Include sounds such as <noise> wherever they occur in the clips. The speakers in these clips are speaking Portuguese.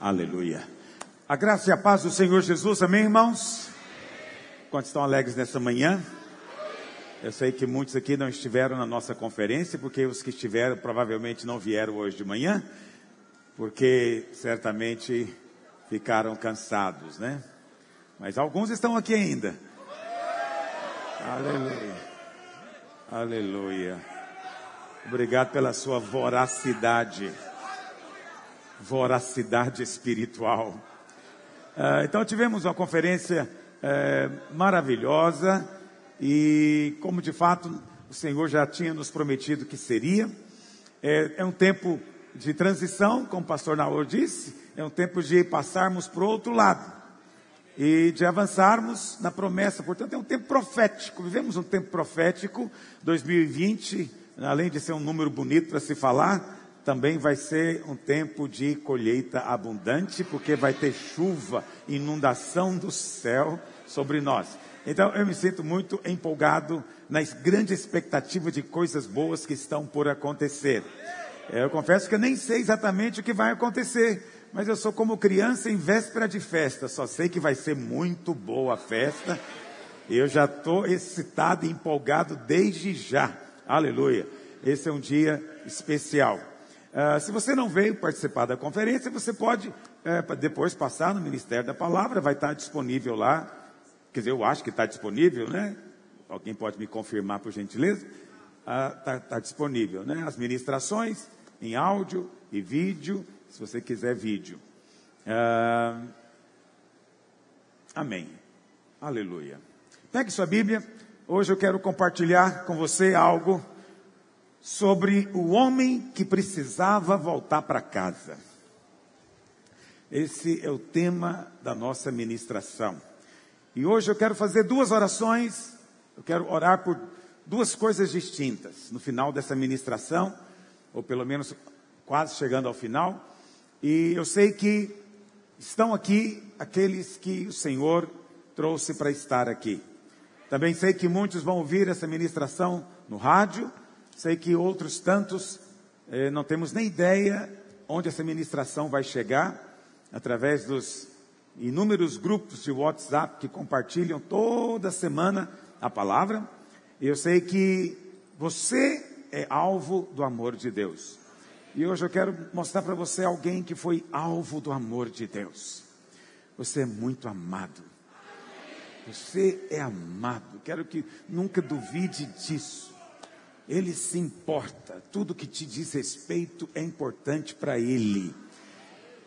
Aleluia. A graça e a paz do Senhor Jesus, amém, irmãos? Quantos estão alegres nessa manhã? Eu sei que muitos aqui não estiveram na nossa conferência, porque os que estiveram provavelmente não vieram hoje de manhã, porque certamente ficaram cansados, né? Mas alguns estão aqui ainda. Aleluia. Aleluia. Obrigado pela sua voracidade. Voracidade espiritual. Uh, então tivemos uma conferência uh, maravilhosa e como de fato o Senhor já tinha nos prometido que seria. É, é um tempo de transição, como o pastor Naor disse, é um tempo de passarmos para o outro lado e de avançarmos na promessa. Portanto, é um tempo profético. Vivemos um tempo profético. 2020, além de ser um número bonito para se falar, também vai ser um tempo de colheita abundante, porque vai ter chuva, inundação do céu sobre nós. Então, eu me sinto muito empolgado na grande expectativa de coisas boas que estão por acontecer. Eu confesso que eu nem sei exatamente o que vai acontecer, mas eu sou como criança em véspera de festa, só sei que vai ser muito boa a festa. Eu já estou excitado e empolgado desde já. Aleluia. Esse é um dia especial. Uh, se você não veio participar da conferência, você pode uh, depois passar no Ministério da Palavra, vai estar disponível lá. Quer dizer, eu acho que está disponível, né? Alguém pode me confirmar, por gentileza? Está uh, tá disponível, né? As ministrações em áudio e vídeo se você quiser vídeo. Ah, amém. Aleluia. Pegue sua Bíblia. Hoje eu quero compartilhar com você algo sobre o homem que precisava voltar para casa. Esse é o tema da nossa ministração. E hoje eu quero fazer duas orações. Eu quero orar por duas coisas distintas no final dessa ministração, ou pelo menos quase chegando ao final. E eu sei que estão aqui aqueles que o Senhor trouxe para estar aqui. Também sei que muitos vão ouvir essa ministração no rádio, sei que outros tantos eh, não temos nem ideia onde essa ministração vai chegar, através dos inúmeros grupos de WhatsApp que compartilham toda semana a palavra. E eu sei que você é alvo do amor de Deus. E hoje eu quero mostrar para você alguém que foi alvo do amor de Deus. Você é muito amado. Você é amado. Quero que nunca duvide disso. Ele se importa. Tudo que te diz respeito é importante para ele.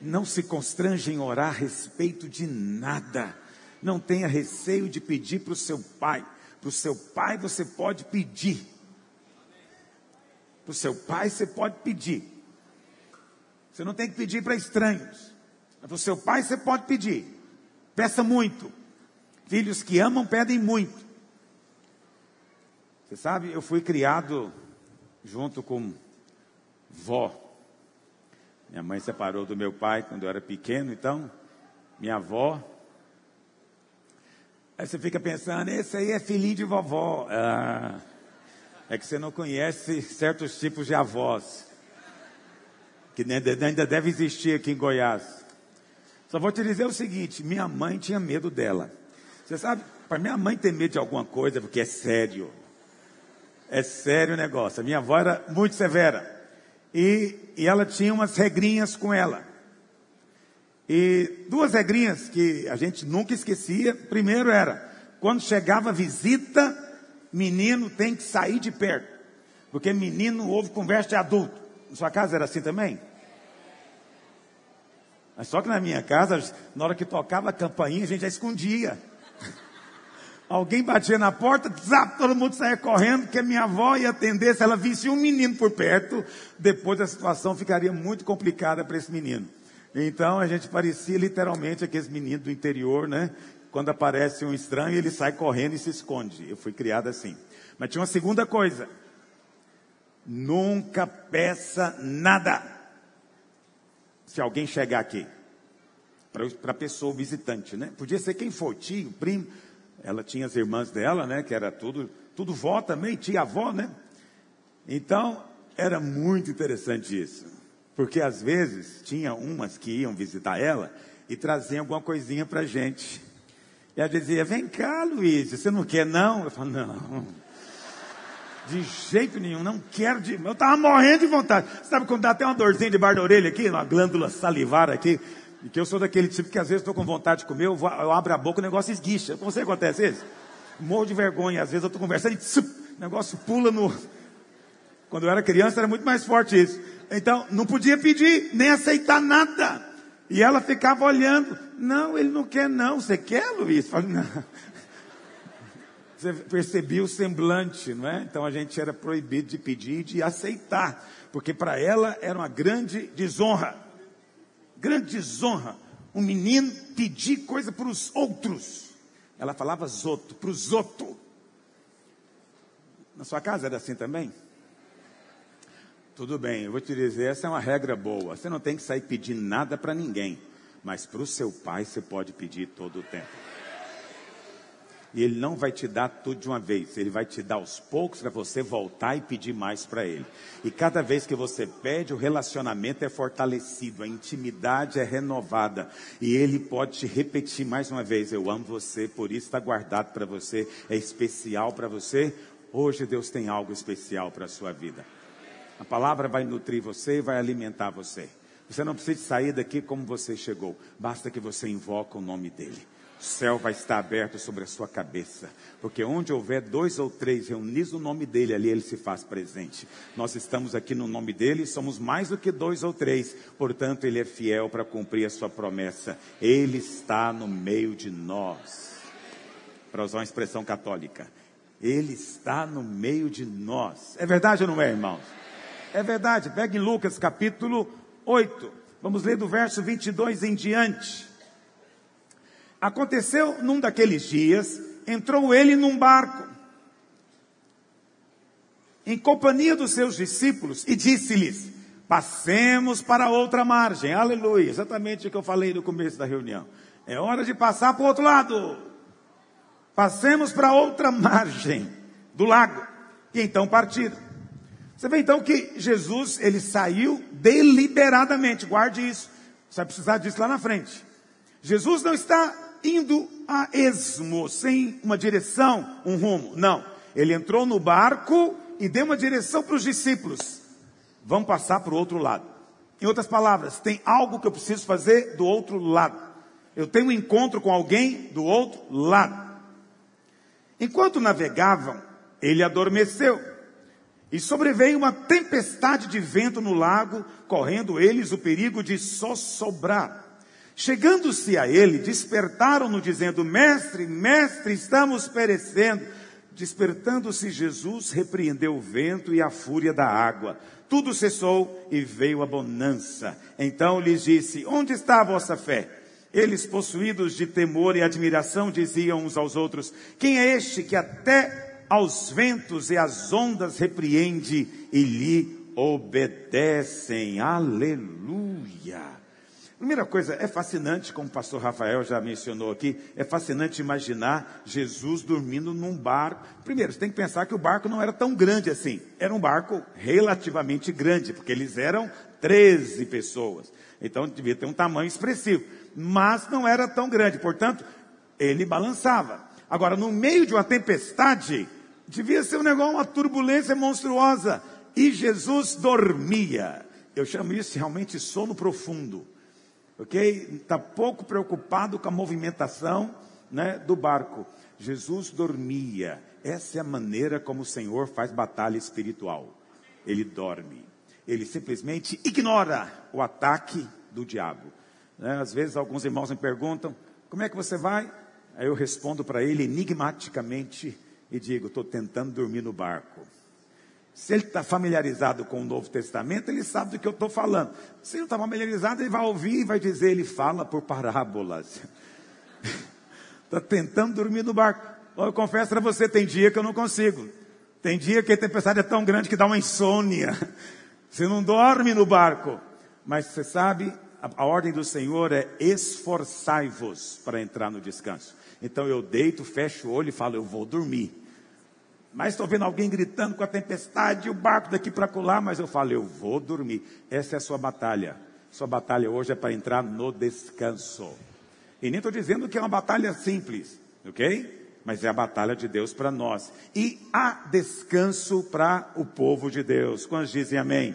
Não se constrange em orar a respeito de nada. Não tenha receio de pedir para o seu pai. Para o seu pai você pode pedir. Para o seu pai você pode pedir. Você não tem que pedir para estranhos. Para o seu pai você pode pedir. Peça muito. Filhos que amam pedem muito. Você sabe, eu fui criado junto com vó. Minha mãe separou do meu pai quando eu era pequeno, então minha avó. Aí você fica pensando, esse aí é filhinho de vovó. Ah, é que você não conhece certos tipos de avós que ainda deve existir aqui em Goiás. Só vou te dizer o seguinte: minha mãe tinha medo dela. Você sabe, para minha mãe ter medo de alguma coisa, porque é sério. É sério o negócio. A minha avó era muito severa. E, e ela tinha umas regrinhas com ela. E duas regrinhas que a gente nunca esquecia. Primeiro era, quando chegava visita, menino tem que sair de perto. Porque menino ouve conversa de adulto. Na sua casa era assim também? Mas só que na minha casa, na hora que tocava a campainha, a gente já escondia. Alguém batia na porta, zap, todo mundo saía correndo, porque minha avó ia atender, se ela visse um menino por perto, depois a situação ficaria muito complicada para esse menino. Então a gente parecia literalmente aqueles meninos do interior, né? Quando aparece um estranho, ele sai correndo e se esconde. Eu fui criado assim. Mas tinha uma segunda coisa. Nunca peça nada. Se alguém chegar aqui, para a pessoa visitante, né? Podia ser quem for, tio, primo. Ela tinha as irmãs dela, né? Que era tudo, tudo vó também, tia avó, né? Então, era muito interessante isso. Porque às vezes tinha umas que iam visitar ela e traziam alguma coisinha para gente. E ela dizia: Vem cá, Luiz, você não quer não? Eu falo: Não, de jeito nenhum, não quero de. Eu estava morrendo de vontade. Sabe quando dá até uma dorzinha debaixo da orelha aqui, uma glândula salivar aqui? E que eu sou daquele tipo que às vezes estou com vontade de comer, eu, vou, eu, abro a boca e o negócio esguicha. Com você acontece isso? Morro de vergonha, às vezes eu estou conversando e tsup, o negócio pula no. Quando eu era criança era muito mais forte isso. Então, não podia pedir, nem aceitar nada. E ela ficava olhando. Não, ele não quer não. Você quer, Luiz? Falei, não. <laughs> Você percebia o semblante, não é? Então a gente era proibido de pedir e de aceitar. Porque para ela era uma grande desonra. Grande desonra. Um menino pedir coisa para os outros. Ela falava zoto, para os outros. Na sua casa era assim também? Tudo bem, eu vou te dizer, essa é uma regra boa. Você não tem que sair pedindo nada para ninguém, mas para o seu pai você pode pedir todo o tempo. E ele não vai te dar tudo de uma vez, ele vai te dar aos poucos para você voltar e pedir mais para ele. E cada vez que você pede, o relacionamento é fortalecido, a intimidade é renovada. E ele pode te repetir mais uma vez: Eu amo você, por isso está guardado para você, é especial para você. Hoje Deus tem algo especial para a sua vida. A palavra vai nutrir você e vai alimentar você. Você não precisa sair daqui como você chegou. Basta que você invoque o nome dele. Céu vai estar aberto sobre a sua cabeça. Porque onde houver dois ou três reunidos no nome dele, ali ele se faz presente. Nós estamos aqui no nome dele, somos mais do que dois ou três. Portanto, ele é fiel para cumprir a sua promessa. Ele está no meio de nós. Para usar uma expressão católica. Ele está no meio de nós. É verdade ou não é, irmãos? É verdade, pegue Lucas capítulo 8. Vamos ler do verso 22 em diante. Aconteceu num daqueles dias, entrou ele num barco, em companhia dos seus discípulos, e disse-lhes: Passemos para outra margem. Aleluia. Exatamente o que eu falei no começo da reunião. É hora de passar para o outro lado. Passemos para outra <laughs> margem do lago. E então partiram. Você vê então que Jesus, ele saiu deliberadamente, guarde isso, você vai precisar disso lá na frente. Jesus não está indo a esmo, sem uma direção, um rumo, não. Ele entrou no barco e deu uma direção para os discípulos. Vamos passar para o outro lado. Em outras palavras, tem algo que eu preciso fazer do outro lado. Eu tenho um encontro com alguém do outro lado. Enquanto navegavam, ele adormeceu. E sobreveio uma tempestade de vento no lago, correndo eles o perigo de só sobrar. Chegando-se a ele, despertaram-no, dizendo: Mestre, mestre, estamos perecendo. Despertando-se Jesus, repreendeu o vento e a fúria da água. Tudo cessou e veio a bonança. Então lhes disse: Onde está a vossa fé? Eles, possuídos de temor e admiração, diziam uns aos outros: Quem é este que até aos ventos e às ondas repreende e lhe obedecem. Aleluia. Primeira coisa, é fascinante, como o pastor Rafael já mencionou aqui, é fascinante imaginar Jesus dormindo num barco. Primeiro, você tem que pensar que o barco não era tão grande assim. Era um barco relativamente grande, porque eles eram 13 pessoas. Então devia ter um tamanho expressivo. Mas não era tão grande, portanto, ele balançava. Agora, no meio de uma tempestade, Devia ser um negócio, uma turbulência monstruosa. E Jesus dormia. Eu chamo isso realmente sono profundo. Ok? Está pouco preocupado com a movimentação né, do barco. Jesus dormia. Essa é a maneira como o Senhor faz batalha espiritual. Ele dorme. Ele simplesmente ignora o ataque do diabo. Né? Às vezes alguns irmãos me perguntam: como é que você vai? Aí eu respondo para ele enigmaticamente e digo: estou tentando dormir no barco. Se ele está familiarizado com o Novo Testamento, ele sabe do que eu estou falando. Se ele não está familiarizado, ele vai ouvir e vai dizer: ele fala por parábolas. Está <laughs> tentando dormir no barco. Eu confesso para você: tem dia que eu não consigo. Tem dia que a tempestade é tão grande que dá uma insônia. <laughs> Você não dorme no barco. Mas você sabe, a, a ordem do Senhor é esforçai-vos para entrar no descanso. Então eu deito, fecho o olho e falo: eu vou dormir. Mas estou vendo alguém gritando com a tempestade, o barco daqui para colar, mas eu falo, eu vou dormir. Essa é a sua batalha. Sua batalha hoje é para entrar no descanso. E nem estou dizendo que é uma batalha simples, ok? Mas é a batalha de Deus para nós. E há descanso para o povo de Deus. Quantos dizem amém?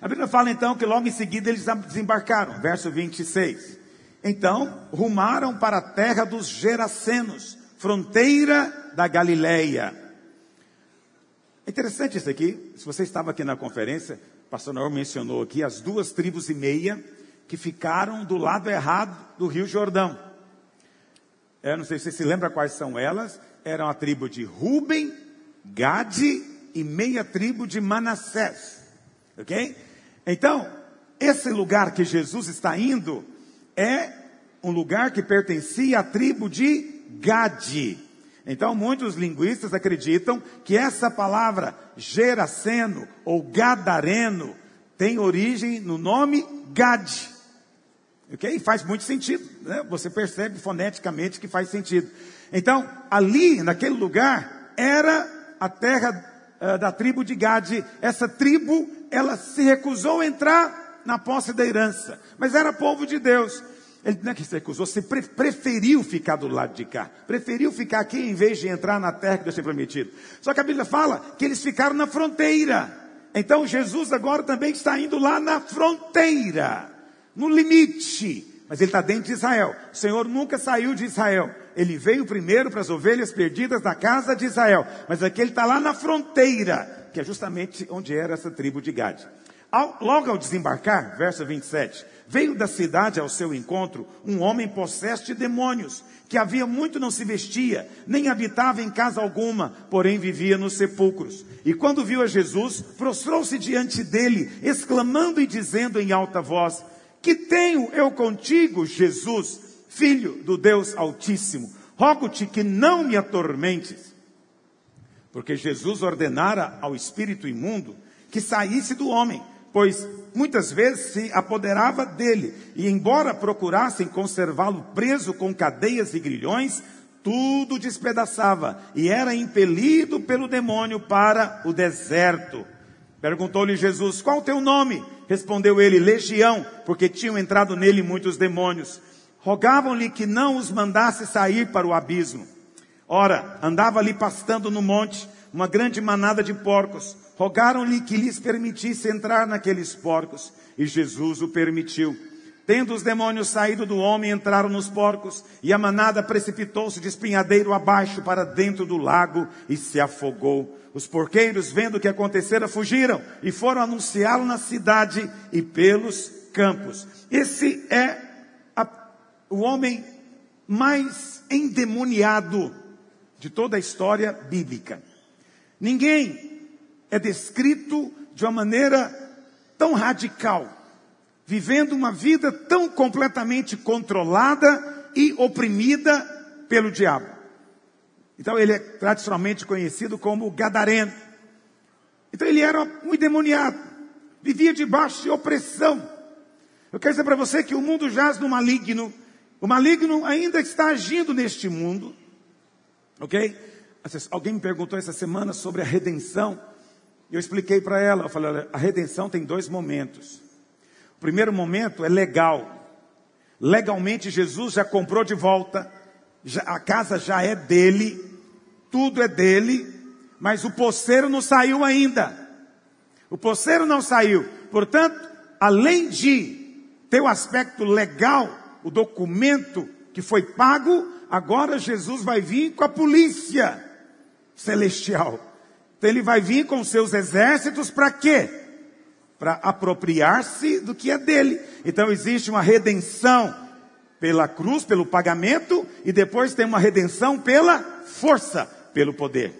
A Bíblia fala então que logo em seguida eles desembarcaram, verso 26. Então rumaram para a terra dos Gerasenos, fronteira da Galileia. É interessante isso aqui. Se você estava aqui na conferência, o pastor Naor mencionou aqui as duas tribos e meia que ficaram do lado errado do Rio Jordão. Eu é, não sei se você se lembra quais são elas. Eram a tribo de Ruben, Gade e meia tribo de Manassés. Ok? Então, esse lugar que Jesus está indo é um lugar que pertencia à tribo de Gade. Então, muitos linguistas acreditam que essa palavra Geraseno ou Gadareno tem origem no nome Gade. Ok? Faz muito sentido. Né? Você percebe foneticamente que faz sentido. Então, ali, naquele lugar, era a terra uh, da tribo de Gade. Essa tribo ela se recusou a entrar na posse da herança, mas era povo de Deus. Ele não é que se recusou, se pre preferiu ficar do lado de cá, preferiu ficar aqui em vez de entrar na terra que Deus tinha prometido. Só que a Bíblia fala que eles ficaram na fronteira. Então Jesus agora também está indo lá na fronteira, no limite. Mas ele está dentro de Israel. O Senhor nunca saiu de Israel. Ele veio primeiro para as ovelhas perdidas da casa de Israel. Mas aqui ele está lá na fronteira que é justamente onde era essa tribo de Gade. Ao, logo ao desembarcar, verso 27, veio da cidade ao seu encontro um homem possesso de demônios, que havia muito não se vestia, nem habitava em casa alguma, porém vivia nos sepulcros. E quando viu a Jesus, prostrou-se diante dele, exclamando e dizendo em alta voz: Que tenho eu contigo, Jesus, filho do Deus Altíssimo? Rogo-te que não me atormentes. Porque Jesus ordenara ao espírito imundo que saísse do homem, pois muitas vezes se apoderava dele, e embora procurassem conservá-lo preso com cadeias e grilhões, tudo despedaçava e era impelido pelo demônio para o deserto. Perguntou-lhe Jesus: Qual o teu nome? Respondeu ele: Legião, porque tinham entrado nele muitos demônios. Rogavam-lhe que não os mandasse sair para o abismo. Ora, andava ali pastando no monte uma grande manada de porcos. Rogaram-lhe que lhes permitisse entrar naqueles porcos, e Jesus o permitiu. Tendo os demônios saído do homem, entraram nos porcos, e a manada precipitou-se de espinhadeiro abaixo para dentro do lago e se afogou. Os porqueiros, vendo o que acontecera, fugiram e foram anunciá-lo na cidade e pelos campos. Esse é a, o homem mais endemoniado de toda a história bíblica. Ninguém é descrito de uma maneira tão radical, vivendo uma vida tão completamente controlada e oprimida pelo diabo. Então ele é tradicionalmente conhecido como Gadareno. Então ele era um endemoniado, vivia debaixo de opressão. Eu quero dizer para você que o mundo jaz no maligno, o maligno ainda está agindo neste mundo. Ok? Alguém me perguntou essa semana sobre a redenção. E eu expliquei para ela. Eu falei: a redenção tem dois momentos. O primeiro momento é legal. Legalmente, Jesus já comprou de volta. Já, a casa já é dele. Tudo é dele. Mas o poceiro não saiu ainda. O poceiro não saiu. Portanto, além de ter o aspecto legal, o documento que foi pago, agora Jesus vai vir com a polícia celestial. Então ele vai vir com seus exércitos para quê? Para apropriar-se do que é dele. Então existe uma redenção pela cruz, pelo pagamento, e depois tem uma redenção pela força, pelo poder.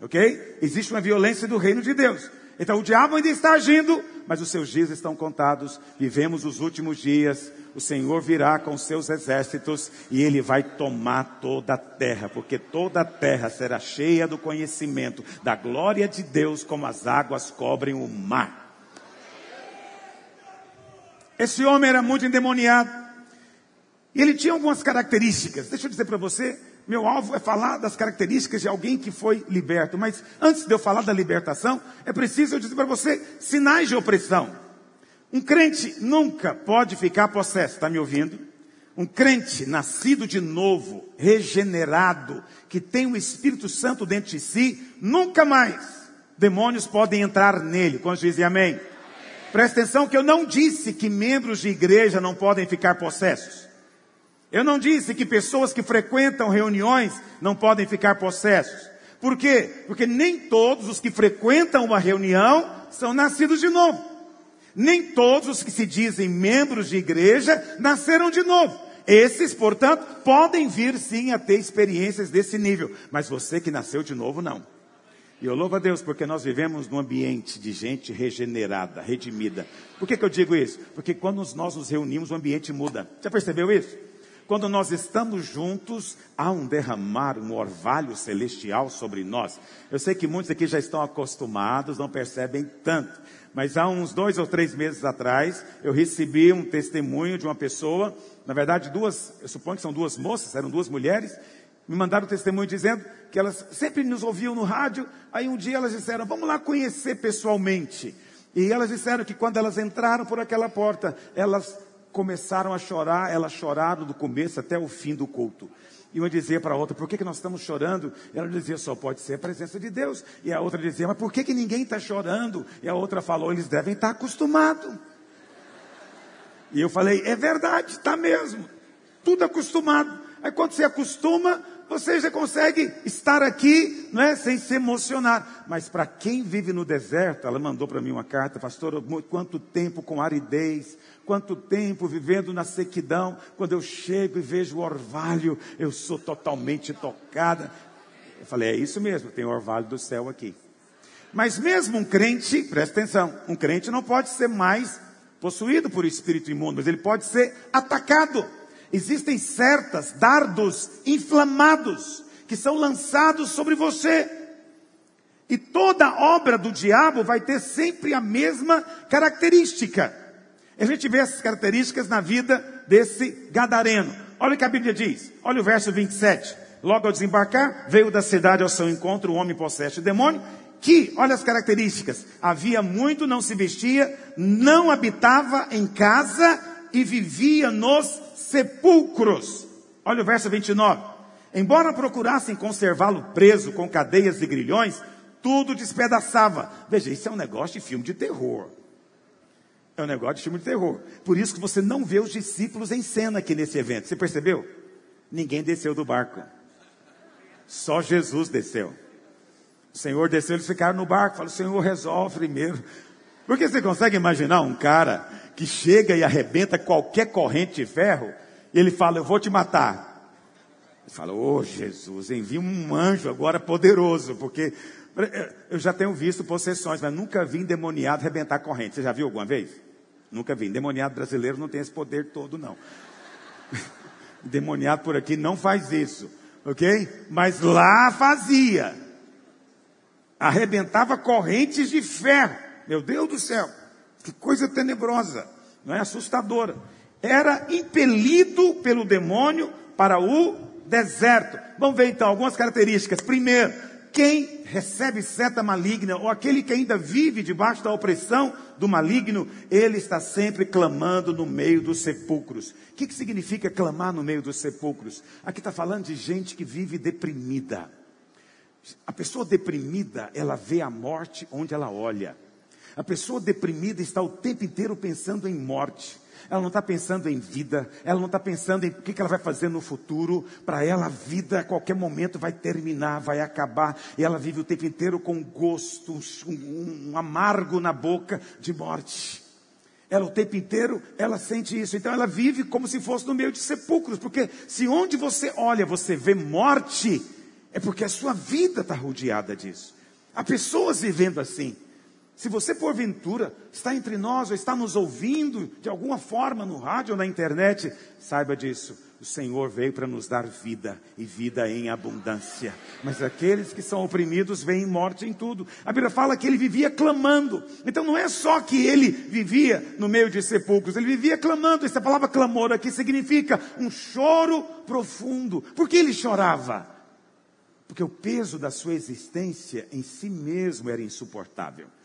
Ok? Existe uma violência do reino de Deus. Então o diabo ainda está agindo, mas os seus dias estão contados. Vivemos os últimos dias. O Senhor virá com seus exércitos e ele vai tomar toda a terra, porque toda a terra será cheia do conhecimento da glória de Deus, como as águas cobrem o mar. Esse homem era muito endemoniado. E ele tinha algumas características. Deixa eu dizer para você, meu alvo é falar das características de alguém que foi liberto. Mas antes de eu falar da libertação, é preciso eu dizer para você sinais de opressão. Um crente nunca pode ficar possesso, está me ouvindo? Um crente nascido de novo, regenerado, que tem o Espírito Santo dentro de si, nunca mais demônios podem entrar nele. Quando dizem amém? amém? Presta atenção que eu não disse que membros de igreja não podem ficar possessos. Eu não disse que pessoas que frequentam reuniões não podem ficar possessos. Por quê? Porque nem todos os que frequentam uma reunião são nascidos de novo. Nem todos os que se dizem membros de igreja nasceram de novo. Esses, portanto, podem vir sim a ter experiências desse nível. Mas você que nasceu de novo, não. E eu louvo a Deus porque nós vivemos num ambiente de gente regenerada, redimida. Por que, que eu digo isso? Porque quando nós nos reunimos, o ambiente muda. Já percebeu isso? Quando nós estamos juntos, há um derramar, um orvalho celestial sobre nós. Eu sei que muitos aqui já estão acostumados, não percebem tanto. Mas há uns dois ou três meses atrás, eu recebi um testemunho de uma pessoa, na verdade duas, eu suponho que são duas moças, eram duas mulheres, me mandaram um testemunho dizendo que elas sempre nos ouviam no rádio, aí um dia elas disseram, vamos lá conhecer pessoalmente. E elas disseram que quando elas entraram por aquela porta, elas começaram a chorar, elas choraram do começo até o fim do culto. E uma dizia para a outra, por que, que nós estamos chorando? E ela dizia, só pode ser a presença de Deus. E a outra dizia, mas por que, que ninguém está chorando? E a outra falou, eles devem estar tá acostumados. E eu falei, é verdade, está mesmo. Tudo acostumado. Aí quando você acostuma, você já consegue estar aqui, não é, sem se emocionar. Mas para quem vive no deserto, ela mandou para mim uma carta, pastor, quanto tempo com aridez, Quanto tempo vivendo na sequidão, quando eu chego e vejo o orvalho, eu sou totalmente tocada. Eu falei, é isso mesmo, tem o orvalho do céu aqui. Mas mesmo um crente, presta atenção, um crente não pode ser mais possuído por espírito imundo, mas ele pode ser atacado. Existem certas dardos inflamados que são lançados sobre você. E toda obra do diabo vai ter sempre a mesma característica. A gente vê essas características na vida desse gadareno. Olha o que a Bíblia diz. Olha o verso 27. Logo ao desembarcar, veio da cidade ao seu encontro o homem possesso de demônio, que, olha as características, havia muito, não se vestia, não habitava em casa e vivia nos sepulcros. Olha o verso 29. Embora procurassem conservá-lo preso com cadeias e grilhões, tudo despedaçava. Veja, isso é um negócio de filme de terror. É um negócio de filme de terror. Por isso que você não vê os discípulos em cena aqui nesse evento. Você percebeu? Ninguém desceu do barco. Só Jesus desceu. O Senhor desceu, eles ficaram no barco. Fala, o Senhor resolve primeiro. Porque você consegue imaginar um cara que chega e arrebenta qualquer corrente de ferro e ele fala, eu vou te matar. Ele fala, ô oh, Jesus, envia um anjo agora poderoso, porque eu já tenho visto possessões, mas nunca vi endemoniado arrebentar corrente. Você já viu alguma vez? Nunca vi. Demoniado brasileiro não tem esse poder todo, não. <laughs> Demoniado por aqui não faz isso, ok? Mas lá fazia. Arrebentava correntes de ferro. Meu Deus do céu, que coisa tenebrosa, não é assustadora. Era impelido pelo demônio para o deserto. Vamos ver então algumas características. Primeiro, quem recebe seta maligna, ou aquele que ainda vive debaixo da opressão do maligno, ele está sempre clamando no meio dos sepulcros. O que, que significa clamar no meio dos sepulcros? Aqui está falando de gente que vive deprimida. A pessoa deprimida, ela vê a morte onde ela olha. A pessoa deprimida está o tempo inteiro pensando em morte ela não está pensando em vida, ela não está pensando em o que ela vai fazer no futuro. Para ela, a vida a qualquer momento vai terminar, vai acabar. E ela vive o tempo inteiro com gosto, um, um amargo na boca de morte. Ela o tempo inteiro, ela sente isso. Então ela vive como se fosse no meio de sepulcros. Porque se onde você olha você vê morte, é porque a sua vida está rodeada disso. Há pessoas vivendo assim. Se você, porventura, está entre nós ou está nos ouvindo de alguma forma no rádio ou na internet, saiba disso. o Senhor veio para nos dar vida e vida em abundância. Mas aqueles que são oprimidos veem morte em tudo. A Bíblia fala que ele vivia clamando. Então não é só que ele vivia no meio de sepulcros, ele vivia clamando. Essa palavra clamor aqui significa um choro profundo. Por que ele chorava? Porque o peso da sua existência em si mesmo era insuportável.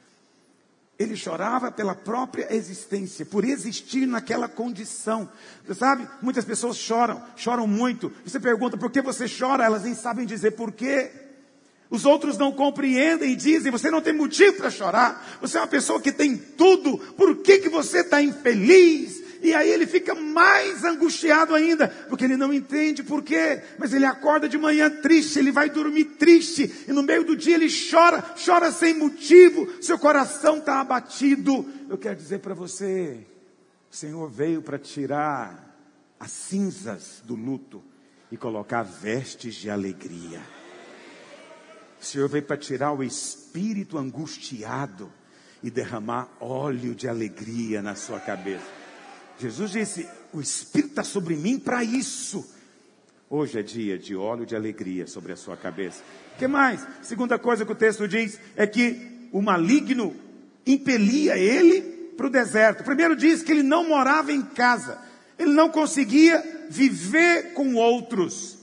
Ele chorava pela própria existência, por existir naquela condição. Você sabe, muitas pessoas choram, choram muito. Você pergunta por que você chora, elas nem sabem dizer por quê. Os outros não compreendem e dizem: você não tem motivo para chorar. Você é uma pessoa que tem tudo. Por que, que você está infeliz? E aí ele fica mais angustiado ainda, porque ele não entende por quê. Mas ele acorda de manhã triste, ele vai dormir triste, e no meio do dia ele chora, chora sem motivo, seu coração está abatido. Eu quero dizer para você, o Senhor veio para tirar as cinzas do luto e colocar vestes de alegria. O Senhor veio para tirar o espírito angustiado e derramar óleo de alegria na sua cabeça. Jesus disse: O Espírito está sobre mim para isso. Hoje é dia de óleo de alegria sobre a sua cabeça. O que mais? Segunda coisa que o texto diz é que o maligno impelia ele para o deserto. Primeiro diz que ele não morava em casa, ele não conseguia viver com outros.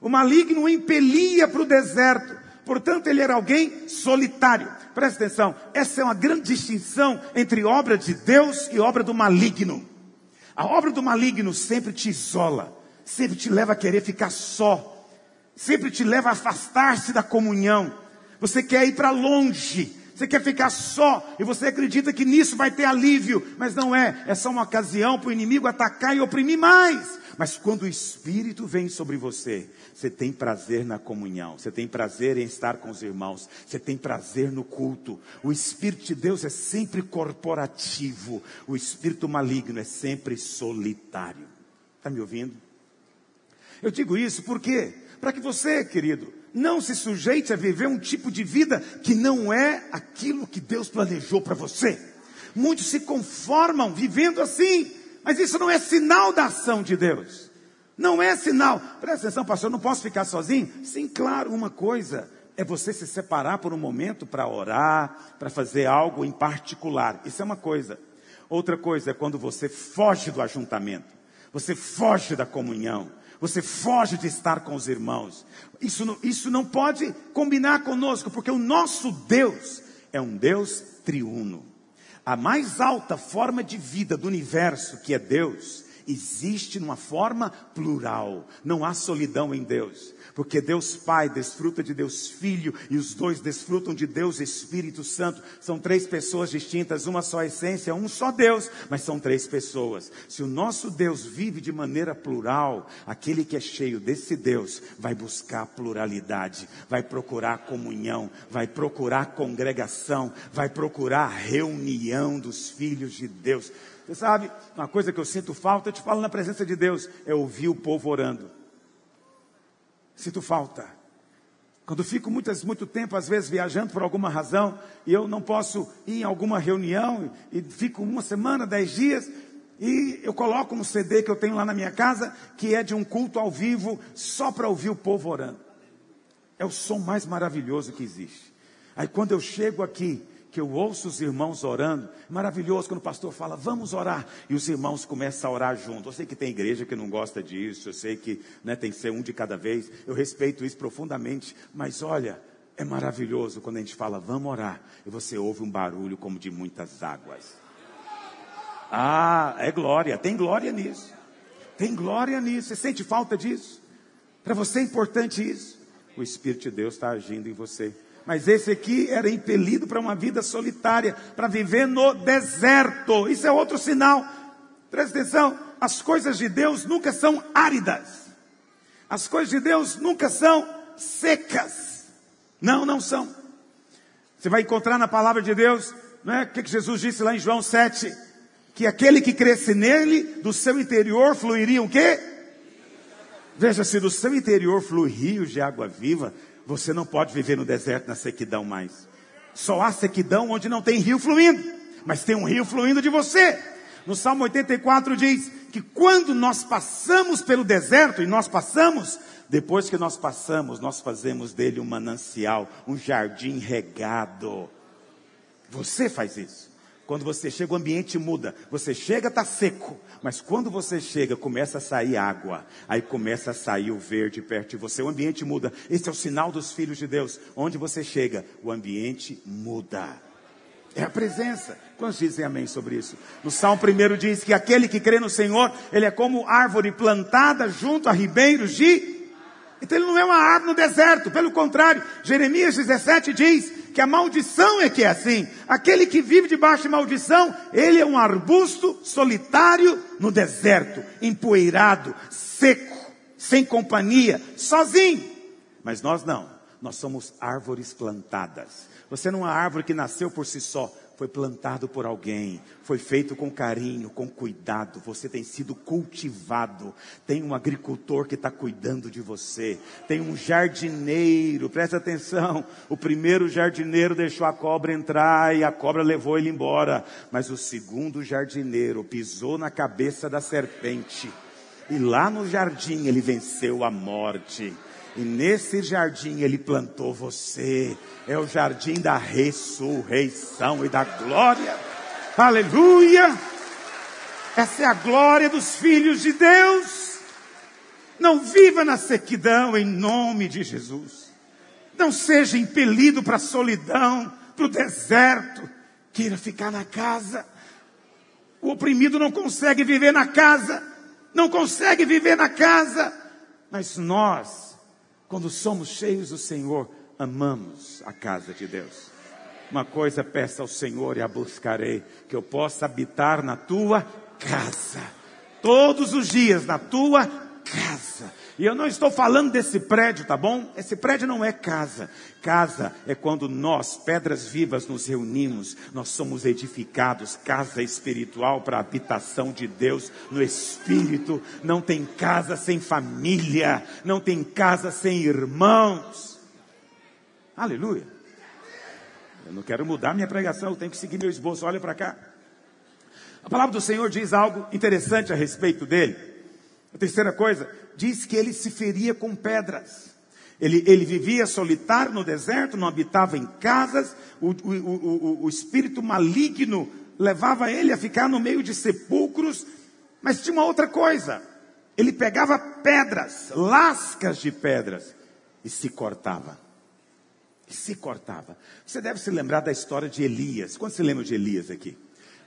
O maligno o impelia para o deserto. Portanto, ele era alguém solitário. Presta atenção, essa é uma grande distinção entre obra de Deus e obra do maligno. A obra do maligno sempre te isola, sempre te leva a querer ficar só, sempre te leva a afastar-se da comunhão. Você quer ir para longe, você quer ficar só e você acredita que nisso vai ter alívio, mas não é, é só uma ocasião para o inimigo atacar e oprimir mais. Mas quando o Espírito vem sobre você, você tem prazer na comunhão, você tem prazer em estar com os irmãos, você tem prazer no culto. O Espírito de Deus é sempre corporativo, o Espírito maligno é sempre solitário. Está me ouvindo? Eu digo isso porque, para que você, querido, não se sujeite a viver um tipo de vida que não é aquilo que Deus planejou para você. Muitos se conformam vivendo assim, mas isso não é sinal da ação de Deus. Não é sinal. Presta atenção, pastor, eu não posso ficar sozinho? Sim, claro, uma coisa é você se separar por um momento para orar, para fazer algo em particular. Isso é uma coisa. Outra coisa é quando você foge do ajuntamento, você foge da comunhão, você foge de estar com os irmãos. Isso não, isso não pode combinar conosco, porque o nosso Deus é um Deus triuno. A mais alta forma de vida do universo, que é Deus, existe numa forma plural. Não há solidão em Deus. Porque Deus Pai desfruta de Deus Filho e os dois desfrutam de Deus Espírito Santo. São três pessoas distintas, uma só essência, um só Deus, mas são três pessoas. Se o nosso Deus vive de maneira plural, aquele que é cheio desse Deus vai buscar pluralidade, vai procurar comunhão, vai procurar congregação, vai procurar reunião dos filhos de Deus. Você sabe, uma coisa que eu sinto falta, eu te falo na presença de Deus, é ouvir o povo orando. Sinto falta. Quando fico muitas, muito tempo, às vezes, viajando por alguma razão, e eu não posso ir em alguma reunião, e fico uma semana, dez dias, e eu coloco um CD que eu tenho lá na minha casa, que é de um culto ao vivo, só para ouvir o povo orando. É o som mais maravilhoso que existe. Aí quando eu chego aqui, que eu ouço os irmãos orando, maravilhoso quando o pastor fala, vamos orar, e os irmãos começam a orar junto. Eu sei que tem igreja que não gosta disso, eu sei que né, tem que ser um de cada vez, eu respeito isso profundamente, mas olha, é maravilhoso quando a gente fala, vamos orar, e você ouve um barulho como de muitas águas. Ah, é glória, tem glória nisso, tem glória nisso, você sente falta disso? Para você é importante isso? O Espírito de Deus está agindo em você. Mas esse aqui era impelido para uma vida solitária, para viver no deserto. Isso é outro sinal. Presta atenção, as coisas de Deus nunca são áridas. As coisas de Deus nunca são secas. Não, não são. Você vai encontrar na palavra de Deus, não é? O que Jesus disse lá em João 7? Que aquele que cresce nele, do seu interior fluiriam o quê? Veja, se do seu interior flui rios de água viva, você não pode viver no deserto na sequidão mais. Só há sequidão onde não tem rio fluindo, mas tem um rio fluindo de você. No Salmo 84 diz que quando nós passamos pelo deserto, e nós passamos, depois que nós passamos, nós fazemos dele um manancial, um jardim regado. Você faz isso. Quando você chega, o ambiente muda. Você chega, está seco. Mas quando você chega, começa a sair água. Aí começa a sair o verde perto de você. O ambiente muda. Esse é o sinal dos filhos de Deus. Onde você chega, o ambiente muda. É a presença. Quantos dizem amém sobre isso? No Salmo 1 diz que aquele que crê no Senhor, ele é como árvore plantada junto a ribeiros de. Então ele não é uma árvore no deserto, pelo contrário, Jeremias 17 diz que a maldição é que é assim. Aquele que vive debaixo de maldição, ele é um arbusto solitário no deserto, empoeirado, seco, sem companhia, sozinho. Mas nós não, nós somos árvores plantadas. Você não é uma árvore que nasceu por si só, foi plantado por alguém, foi feito com carinho, com cuidado, você tem sido cultivado, tem um agricultor que está cuidando de você, tem um jardineiro, presta atenção, o primeiro jardineiro deixou a cobra entrar e a cobra levou ele embora, mas o segundo jardineiro pisou na cabeça da serpente, e lá no jardim ele venceu a morte. E nesse jardim ele plantou você. É o jardim da ressurreição e da glória. Aleluia! Essa é a glória dos filhos de Deus. Não viva na sequidão em nome de Jesus. Não seja impelido para a solidão, para o deserto. Queira ficar na casa. O oprimido não consegue viver na casa. Não consegue viver na casa. Mas nós quando somos cheios do Senhor, amamos a casa de Deus. Uma coisa peço ao Senhor e a buscarei, que eu possa habitar na tua casa. Todos os dias na tua casa. E eu não estou falando desse prédio, tá bom? Esse prédio não é casa. Casa é quando nós, pedras vivas, nos reunimos, nós somos edificados, casa espiritual para a habitação de Deus no Espírito. Não tem casa sem família, não tem casa sem irmãos. Aleluia. Eu não quero mudar minha pregação, eu tenho que seguir meu esboço. Olha para cá. A palavra do Senhor diz algo interessante a respeito dele. A terceira coisa, diz que ele se feria com pedras. Ele, ele vivia solitário no deserto, não habitava em casas, o, o, o, o espírito maligno levava ele a ficar no meio de sepulcros, mas tinha uma outra coisa. Ele pegava pedras, lascas de pedras, e se cortava. E se cortava. Você deve se lembrar da história de Elias. Quantos se lembram de Elias aqui?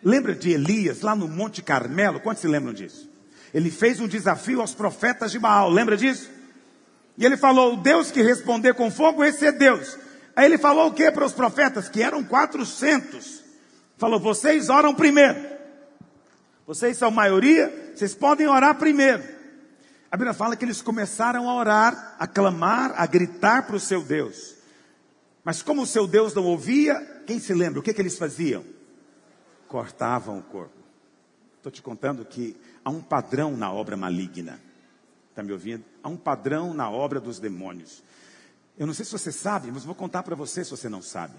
Lembra de Elias lá no Monte Carmelo? Quantos se lembram disso? Ele fez um desafio aos profetas de Baal, lembra disso? E ele falou: o Deus que responder com fogo, esse é Deus. Aí ele falou o que para os profetas? Que eram 400. Falou: vocês oram primeiro. Vocês são maioria, vocês podem orar primeiro. A Bíblia fala que eles começaram a orar, a clamar, a gritar para o seu Deus. Mas como o seu Deus não ouvia, quem se lembra? O que, que eles faziam? Cortavam o corpo. Estou te contando que há um padrão na obra maligna. Está me ouvindo? Há um padrão na obra dos demônios. Eu não sei se você sabe, mas vou contar para você se você não sabe.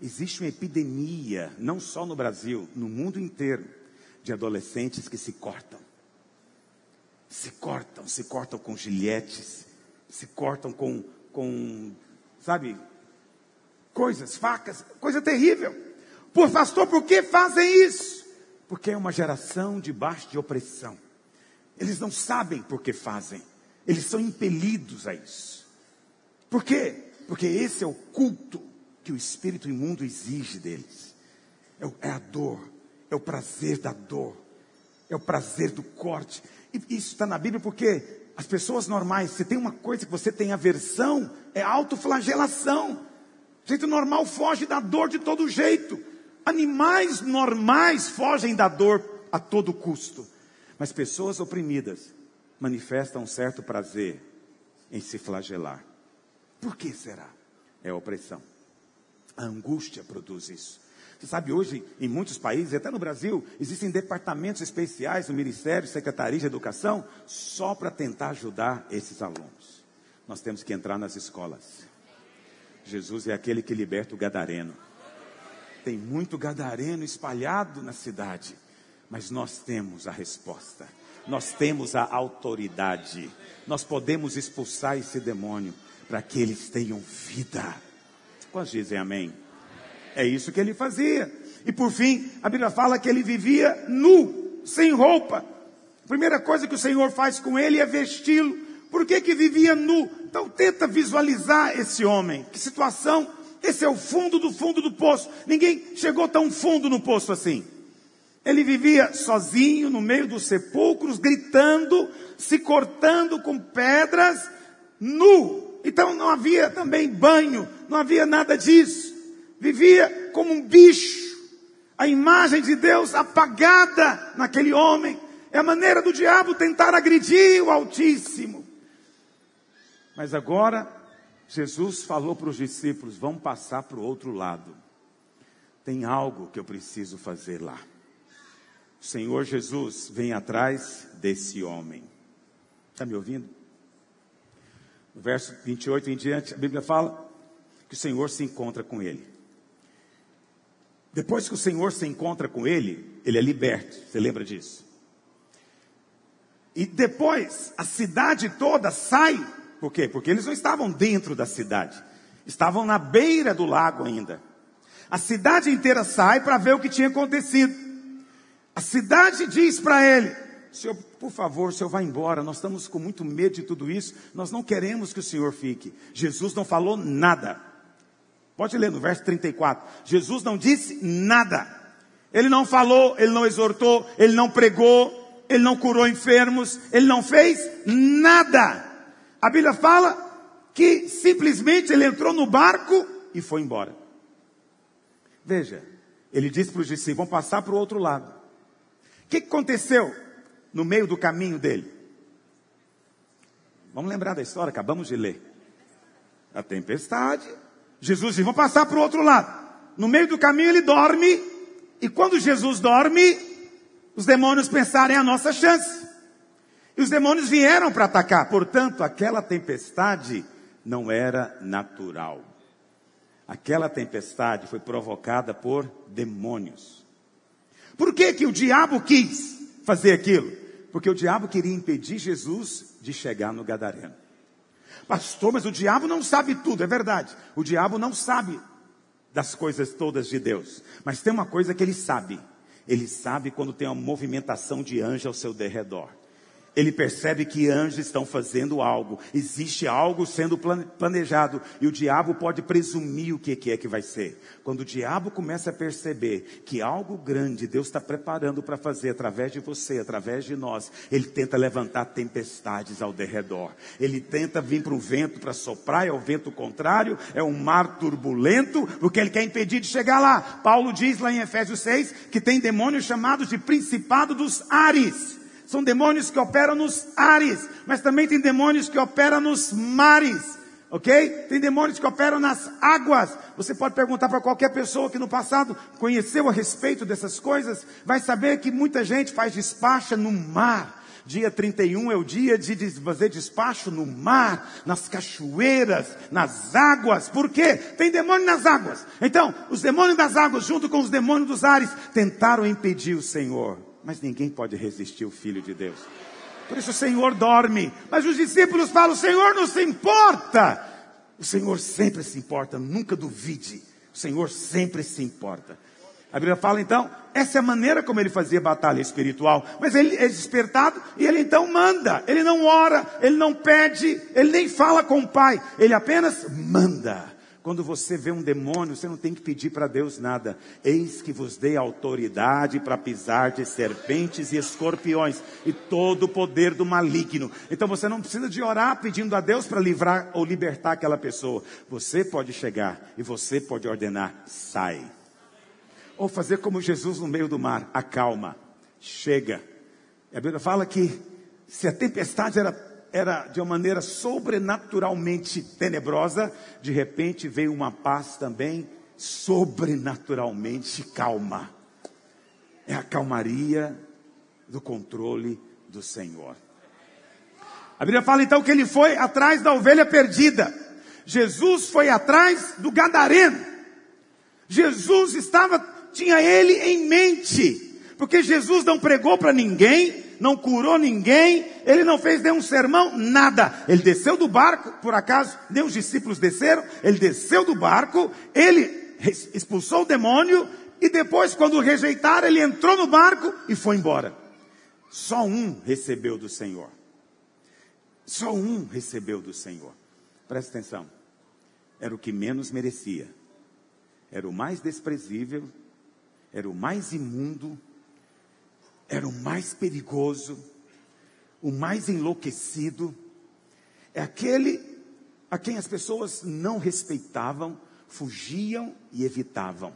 Existe uma epidemia, não só no Brasil, no mundo inteiro, de adolescentes que se cortam. Se cortam, se cortam com giletes, se cortam com, com sabe, coisas, facas, coisa terrível. Por pastor, por que fazem isso? Porque é uma geração debaixo de opressão. Eles não sabem por que fazem. Eles são impelidos a isso. Por quê? Porque esse é o culto que o espírito imundo exige deles. É, é a dor, é o prazer da dor, é o prazer do corte. E isso está na Bíblia porque as pessoas normais, se tem uma coisa que você tem aversão, é autoflagelação. O jeito normal foge da dor de todo jeito. Animais normais fogem da dor a todo custo, mas pessoas oprimidas manifestam um certo prazer em se flagelar. Por que será? É a opressão. A angústia produz isso. Você sabe, hoje, em muitos países, até no Brasil, existem departamentos especiais no Ministério, Secretaria de Educação, só para tentar ajudar esses alunos. Nós temos que entrar nas escolas. Jesus é aquele que liberta o gadareno tem muito gadareno espalhado na cidade. Mas nós temos a resposta, nós temos a autoridade, nós podemos expulsar esse demônio para que eles tenham vida. Quantos dizem amém? É isso que ele fazia. E por fim, a Bíblia fala que ele vivia nu, sem roupa. A primeira coisa que o Senhor faz com ele é vesti-lo. Por que que vivia nu? Então tenta visualizar esse homem. Que situação? Esse é o fundo do fundo do poço. Ninguém chegou tão fundo no poço assim. Ele vivia sozinho no meio dos sepulcros, gritando, se cortando com pedras, nu. Então não havia também banho, não havia nada disso. Vivia como um bicho. A imagem de Deus apagada naquele homem. É a maneira do diabo tentar agredir o Altíssimo. Mas agora, Jesus falou para os discípulos: vamos passar para o outro lado. Tem algo que eu preciso fazer lá. O Senhor Jesus vem atrás desse homem. Está me ouvindo? No verso 28 em diante, a Bíblia fala que o Senhor se encontra com ele. Depois que o Senhor se encontra com ele, ele é liberto. Você lembra disso? E depois a cidade toda sai. Por quê? Porque eles não estavam dentro da cidade. Estavam na beira do lago ainda. A cidade inteira sai para ver o que tinha acontecido. A cidade diz para ele: Senhor, por favor, o senhor vai embora. Nós estamos com muito medo de tudo isso. Nós não queremos que o senhor fique. Jesus não falou nada. Pode ler no verso 34. Jesus não disse nada. Ele não falou, ele não exortou, ele não pregou, ele não curou enfermos, ele não fez nada. A Bíblia fala que simplesmente ele entrou no barco e foi embora. Veja, ele disse para os discípulos: vão passar para o outro lado. O que aconteceu no meio do caminho dele? Vamos lembrar da história, acabamos de ler. A tempestade. Jesus disse: vamos passar para o outro lado. No meio do caminho ele dorme. E quando Jesus dorme, os demônios pensaram é a nossa chance. E os demônios vieram para atacar. Portanto, aquela tempestade não era natural. Aquela tempestade foi provocada por demônios. Por que, que o diabo quis fazer aquilo? Porque o diabo queria impedir Jesus de chegar no Gadareno. Pastor, mas o diabo não sabe tudo, é verdade. O diabo não sabe das coisas todas de Deus. Mas tem uma coisa que ele sabe. Ele sabe quando tem uma movimentação de anjo ao seu derredor ele percebe que anjos estão fazendo algo, existe algo sendo planejado, e o diabo pode presumir o que é que vai ser. Quando o diabo começa a perceber que algo grande Deus está preparando para fazer através de você, através de nós, ele tenta levantar tempestades ao derredor, ele tenta vir para o vento para soprar, é o vento contrário, é um mar turbulento, porque ele quer impedir de chegar lá. Paulo diz lá em Efésios 6 que tem demônios chamados de principado dos ares são demônios que operam nos ares, mas também tem demônios que operam nos mares. Ok? Tem demônios que operam nas águas. Você pode perguntar para qualquer pessoa que no passado conheceu a respeito dessas coisas, vai saber que muita gente faz despacha no mar. Dia 31 é o dia de fazer despacho no mar, nas cachoeiras, nas águas. Por quê? Tem demônio nas águas. Então, os demônios das águas, junto com os demônios dos ares, tentaram impedir o Senhor mas ninguém pode resistir o Filho de Deus. Por isso o Senhor dorme. Mas os discípulos falam: o Senhor não se importa. O Senhor sempre se importa, nunca duvide. O Senhor sempre se importa. A Bíblia fala então, essa é a maneira como ele fazia batalha espiritual. Mas ele é despertado e ele então manda. Ele não ora, ele não pede, ele nem fala com o Pai. Ele apenas manda. Quando você vê um demônio, você não tem que pedir para Deus nada. Eis que vos dei autoridade para pisar de serpentes e escorpiões e todo o poder do maligno. Então você não precisa de orar pedindo a Deus para livrar ou libertar aquela pessoa. Você pode chegar e você pode ordenar: sai. Ou fazer como Jesus no meio do mar: acalma, chega. E a Bíblia fala que se a tempestade era era de uma maneira sobrenaturalmente tenebrosa, de repente veio uma paz também sobrenaturalmente calma. É a calmaria do controle do Senhor. A Bíblia fala então que ele foi atrás da ovelha perdida. Jesus foi atrás do gadareno. Jesus estava, tinha ele em mente. Porque Jesus não pregou para ninguém, não curou ninguém, ele não fez nenhum sermão, nada. Ele desceu do barco, por acaso, nem os discípulos desceram, ele desceu do barco, ele expulsou o demônio, e depois, quando o rejeitaram, ele entrou no barco e foi embora. Só um recebeu do Senhor. Só um recebeu do Senhor. Presta atenção. Era o que menos merecia. Era o mais desprezível. Era o mais imundo. Era o mais perigoso. O mais enlouquecido. É aquele a quem as pessoas não respeitavam, fugiam e evitavam.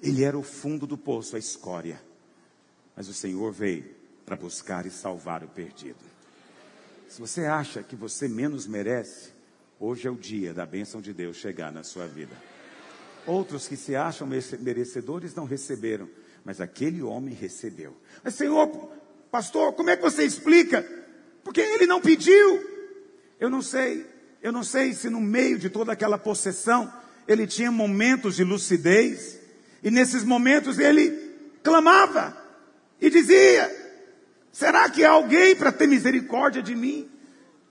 Ele era o fundo do poço, a escória. Mas o Senhor veio para buscar e salvar o perdido. Se você acha que você menos merece, hoje é o dia da bênção de Deus chegar na sua vida. Outros que se acham merecedores não receberam, mas aquele homem recebeu. Mas Senhor, pastor, como é que você explica? Porque ele não pediu. Eu não sei, eu não sei se no meio de toda aquela possessão ele tinha momentos de lucidez, e nesses momentos ele clamava e dizia: Será que há alguém para ter misericórdia de mim?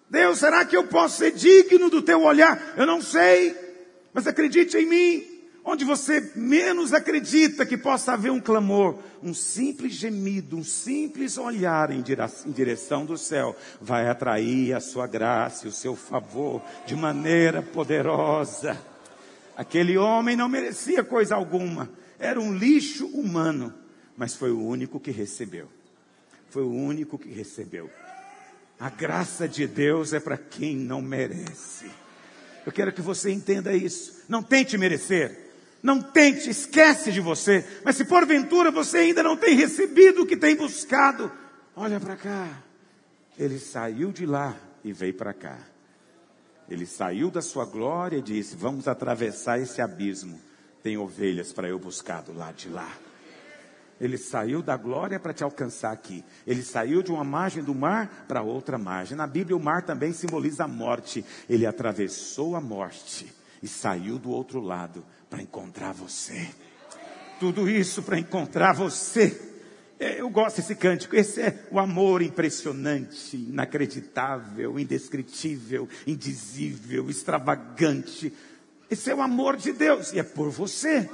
Deus, será que eu posso ser digno do teu olhar? Eu não sei, mas acredite em mim. Onde você menos acredita que possa haver um clamor, um simples gemido, um simples olhar em direção do céu, vai atrair a sua graça e o seu favor de maneira poderosa. Aquele homem não merecia coisa alguma, era um lixo humano, mas foi o único que recebeu foi o único que recebeu. A graça de Deus é para quem não merece. Eu quero que você entenda isso. Não tente merecer. Não tente, esquece de você. Mas se porventura você ainda não tem recebido o que tem buscado, olha para cá. Ele saiu de lá e veio para cá. Ele saiu da sua glória e disse: Vamos atravessar esse abismo. Tem ovelhas para eu buscar do lado de lá. Ele saiu da glória para te alcançar aqui. Ele saiu de uma margem do mar para outra margem. Na Bíblia, o mar também simboliza a morte. Ele atravessou a morte e saiu do outro lado para encontrar você. Tudo isso para encontrar você. É, eu gosto desse cântico. Esse é o amor impressionante, inacreditável, indescritível, indizível, extravagante. Esse é o amor de Deus e é por você.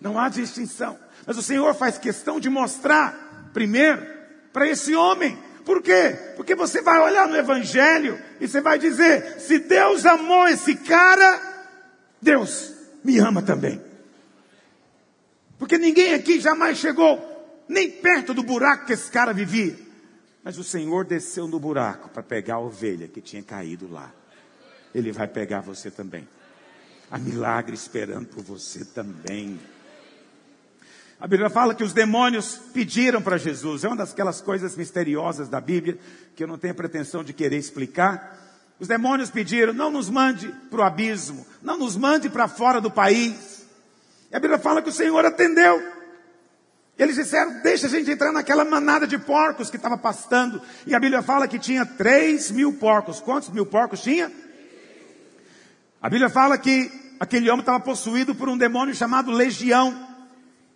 Não há distinção. Mas o Senhor faz questão de mostrar, primeiro, para esse homem. Por quê? Porque você vai olhar no Evangelho e você vai dizer: se Deus amou esse cara, Deus me ama também. Porque ninguém aqui jamais chegou nem perto do buraco que esse cara vivia. Mas o Senhor desceu no buraco para pegar a ovelha que tinha caído lá. Ele vai pegar você também. Há milagre esperando por você também. A Bíblia fala que os demônios pediram para Jesus. É uma daquelas coisas misteriosas da Bíblia que eu não tenho pretensão de querer explicar. Os demônios pediram: não nos mande para o abismo, não nos mande para fora do país. E a Bíblia fala que o Senhor atendeu. Eles disseram: deixa a gente entrar naquela manada de porcos que estava pastando. E a Bíblia fala que tinha três mil porcos. Quantos mil porcos tinha? A Bíblia fala que aquele homem estava possuído por um demônio chamado legião.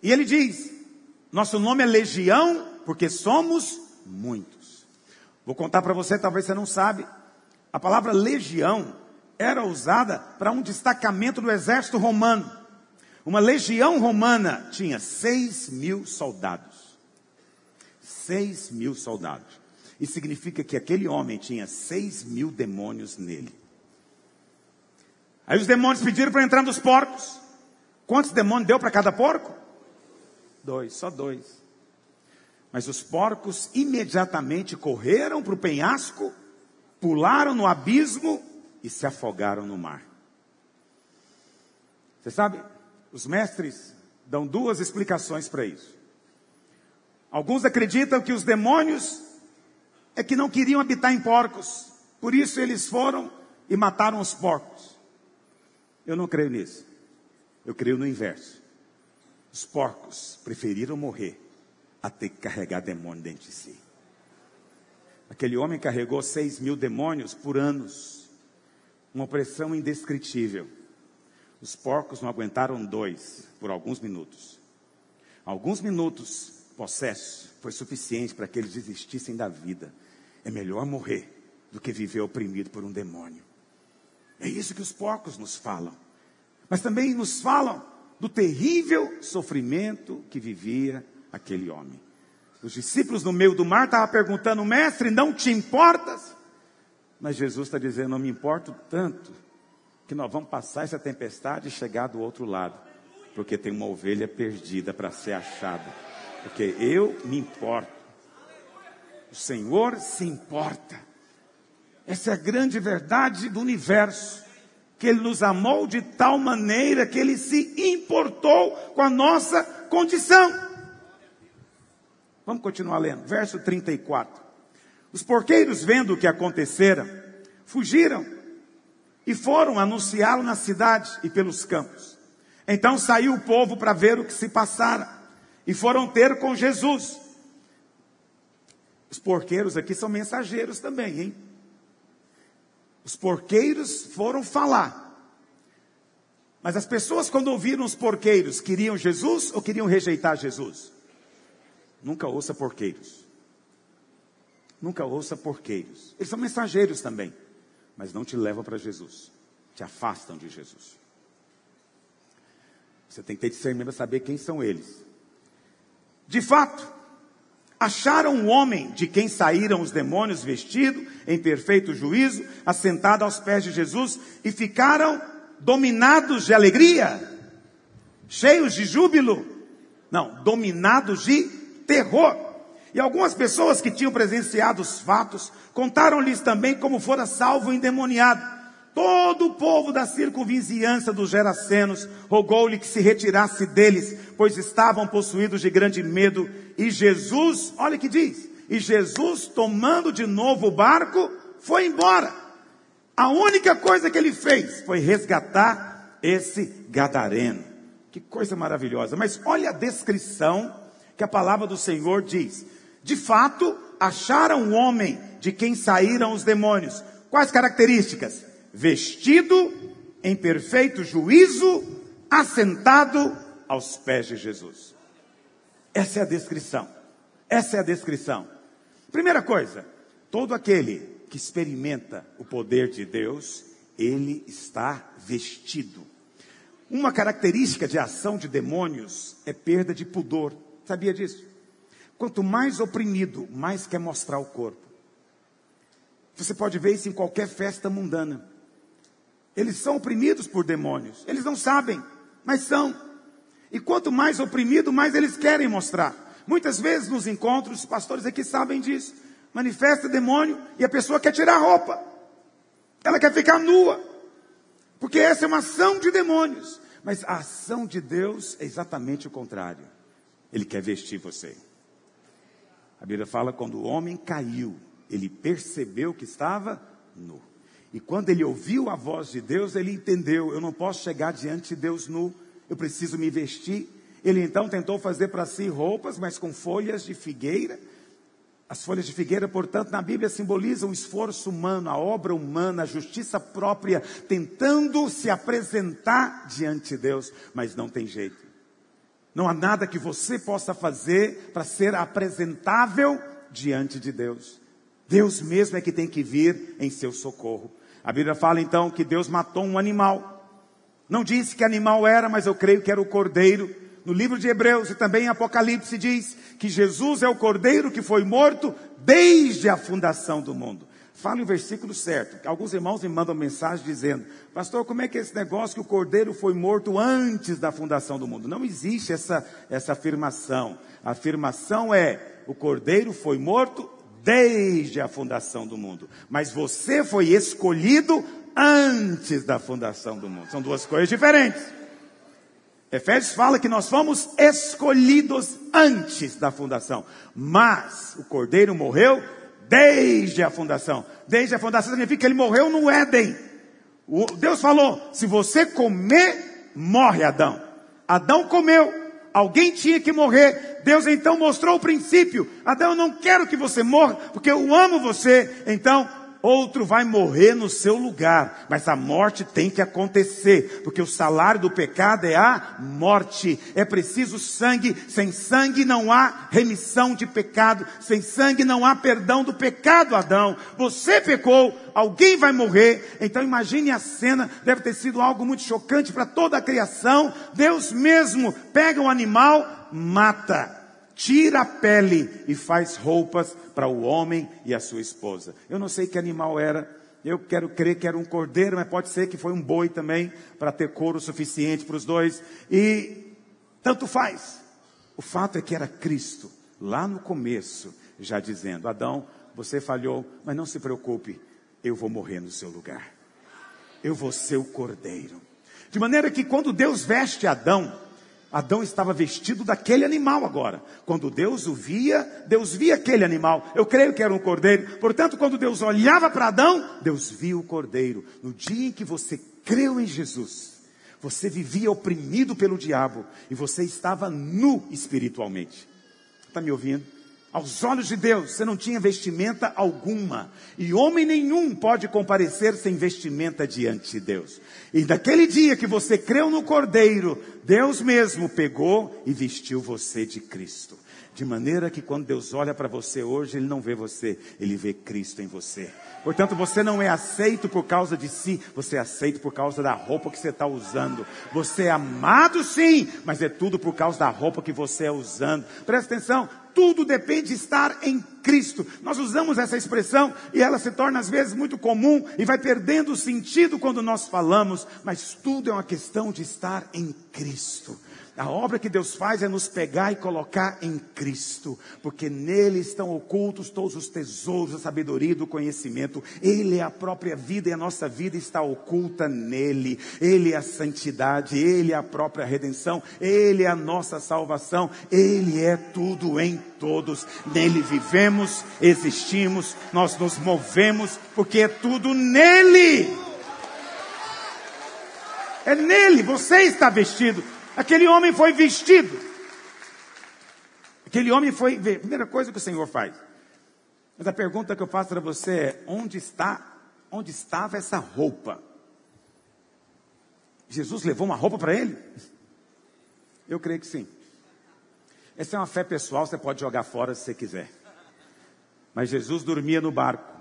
E ele diz: Nosso nome é Legião, porque somos muitos. Vou contar para você, talvez você não sabe. A palavra legião era usada para um destacamento do exército romano. Uma legião romana tinha seis mil soldados. Seis mil soldados. Isso significa que aquele homem tinha seis mil demônios nele. Aí os demônios pediram para entrar nos porcos. Quantos demônios deu para cada porco? Dois, só dois. Mas os porcos imediatamente correram para o penhasco, pularam no abismo e se afogaram no mar. Você sabe, os mestres dão duas explicações para isso. Alguns acreditam que os demônios é que não queriam habitar em porcos, por isso eles foram e mataram os porcos. Eu não creio nisso. Eu creio no inverso. Os porcos preferiram morrer a ter que carregar demônio dentro de si. Aquele homem carregou seis mil demônios por anos. Uma opressão indescritível. Os porcos não aguentaram dois por alguns minutos. Alguns minutos possesso foi suficiente para que eles desistissem da vida. É melhor morrer do que viver oprimido por um demônio. É isso que os porcos nos falam. Mas também nos falam do terrível sofrimento que vivia aquele homem. Os discípulos no meio do mar estavam perguntando, mestre, não te importas? Mas Jesus está dizendo, não me importo tanto, que nós vamos passar essa tempestade e chegar do outro lado. Porque tem uma ovelha perdida para ser achada. Porque eu me importo. O Senhor se importa. Essa é a grande verdade do universo. Que Ele nos amou de tal maneira que Ele se importou com a nossa condição. Vamos continuar lendo. Verso 34. Os porqueiros, vendo o que acontecera, fugiram e foram anunciá-lo na cidade e pelos campos. Então saiu o povo para ver o que se passara e foram ter com Jesus. Os porqueiros aqui são mensageiros também, hein? Os porqueiros foram falar. Mas as pessoas, quando ouviram os porqueiros, queriam Jesus ou queriam rejeitar Jesus? Nunca ouça porqueiros. Nunca ouça porqueiros. Eles são mensageiros também, mas não te levam para Jesus. Te afastam de Jesus. Você tem que ter discernimento para saber quem são eles. De fato, acharam um homem de quem saíram os demônios vestido em perfeito juízo, assentado aos pés de Jesus e ficaram dominados de alegria, cheios de júbilo. Não, dominados de terror. E algumas pessoas que tinham presenciado os fatos contaram-lhes também como fora salvo o endemoniado. Todo o povo da circunvizinhança dos Gerasenos rogou-lhe que se retirasse deles, pois estavam possuídos de grande medo. E Jesus, olha que diz, e Jesus, tomando de novo o barco, foi embora. A única coisa que ele fez foi resgatar esse gadareno. Que coisa maravilhosa. Mas olha a descrição que a palavra do Senhor diz. De fato, acharam um homem de quem saíram os demônios. Quais características? vestido em perfeito juízo, assentado aos pés de Jesus. Essa é a descrição. Essa é a descrição. Primeira coisa, todo aquele que experimenta o poder de Deus, ele está vestido. Uma característica de ação de demônios é perda de pudor. Sabia disso? Quanto mais oprimido, mais quer mostrar o corpo. Você pode ver isso em qualquer festa mundana. Eles são oprimidos por demônios. Eles não sabem, mas são. E quanto mais oprimido, mais eles querem mostrar. Muitas vezes nos encontros, os pastores aqui sabem disso. Manifesta demônio e a pessoa quer tirar a roupa. Ela quer ficar nua. Porque essa é uma ação de demônios. Mas a ação de Deus é exatamente o contrário. Ele quer vestir você. A Bíblia fala quando o homem caiu, ele percebeu que estava nu. E quando ele ouviu a voz de Deus, ele entendeu: eu não posso chegar diante de Deus nu, eu preciso me vestir. Ele então tentou fazer para si roupas, mas com folhas de figueira. As folhas de figueira, portanto, na Bíblia simbolizam o esforço humano, a obra humana, a justiça própria, tentando se apresentar diante de Deus, mas não tem jeito. Não há nada que você possa fazer para ser apresentável diante de Deus. Deus mesmo é que tem que vir em seu socorro. A Bíblia fala então que Deus matou um animal. Não disse que animal era, mas eu creio que era o cordeiro. No livro de Hebreus e também em Apocalipse diz que Jesus é o cordeiro que foi morto desde a fundação do mundo. Fala o versículo certo. Alguns irmãos me mandam mensagem dizendo: Pastor, como é que é esse negócio que o cordeiro foi morto antes da fundação do mundo? Não existe essa, essa afirmação. A afirmação é: o cordeiro foi morto desde a fundação do mundo. Mas você foi escolhido antes da fundação do mundo. São duas coisas diferentes. Efésios fala que nós fomos escolhidos antes da fundação. Mas o cordeiro morreu desde a fundação. Desde a fundação significa que ele morreu no Éden. O, Deus falou: se você comer, morre Adão. Adão comeu. Alguém tinha que morrer. Deus então mostrou o princípio. Adão, eu não quero que você morra, porque eu amo você. Então, outro vai morrer no seu lugar, mas a morte tem que acontecer, porque o salário do pecado é a morte. É preciso sangue, sem sangue não há remissão de pecado, sem sangue não há perdão do pecado, Adão. Você pecou, alguém vai morrer. Então imagine a cena, deve ter sido algo muito chocante para toda a criação. Deus mesmo pega um animal, mata tira a pele e faz roupas para o homem e a sua esposa. Eu não sei que animal era, eu quero crer que era um cordeiro, mas pode ser que foi um boi também, para ter couro suficiente para os dois. E tanto faz. O fato é que era Cristo, lá no começo, já dizendo: Adão, você falhou, mas não se preocupe, eu vou morrer no seu lugar. Eu vou ser o cordeiro. De maneira que quando Deus veste Adão, Adão estava vestido daquele animal agora. Quando Deus o via, Deus via aquele animal. Eu creio que era um cordeiro. Portanto, quando Deus olhava para Adão, Deus via o cordeiro. No dia em que você creu em Jesus, você vivia oprimido pelo diabo e você estava nu espiritualmente. Está me ouvindo? Aos olhos de Deus, você não tinha vestimenta alguma. E homem nenhum pode comparecer sem vestimenta diante de Deus. E naquele dia que você creu no Cordeiro, Deus mesmo pegou e vestiu você de Cristo. De maneira que quando Deus olha para você hoje, Ele não vê você, Ele vê Cristo em você. Portanto, você não é aceito por causa de si, você é aceito por causa da roupa que você está usando. Você é amado sim, mas é tudo por causa da roupa que você é usando. Presta atenção, tudo depende de estar em Cristo. Nós usamos essa expressão e ela se torna às vezes muito comum e vai perdendo o sentido quando nós falamos, mas tudo é uma questão de estar em Cristo. A obra que Deus faz é nos pegar e colocar em Cristo, porque nele estão ocultos todos os tesouros da sabedoria e do conhecimento. Ele é a própria vida e a nossa vida está oculta nele. Ele é a santidade, ele é a própria redenção, ele é a nossa salvação, ele é tudo em todos. Nele vivemos, existimos, nós nos movemos, porque é tudo nele. É nele, você está vestido Aquele homem foi vestido. Aquele homem foi. Primeira coisa que o Senhor faz. Mas a pergunta que eu faço para você é: onde está, onde estava essa roupa? Jesus levou uma roupa para ele? Eu creio que sim. Essa é uma fé pessoal, você pode jogar fora se você quiser. Mas Jesus dormia no barco.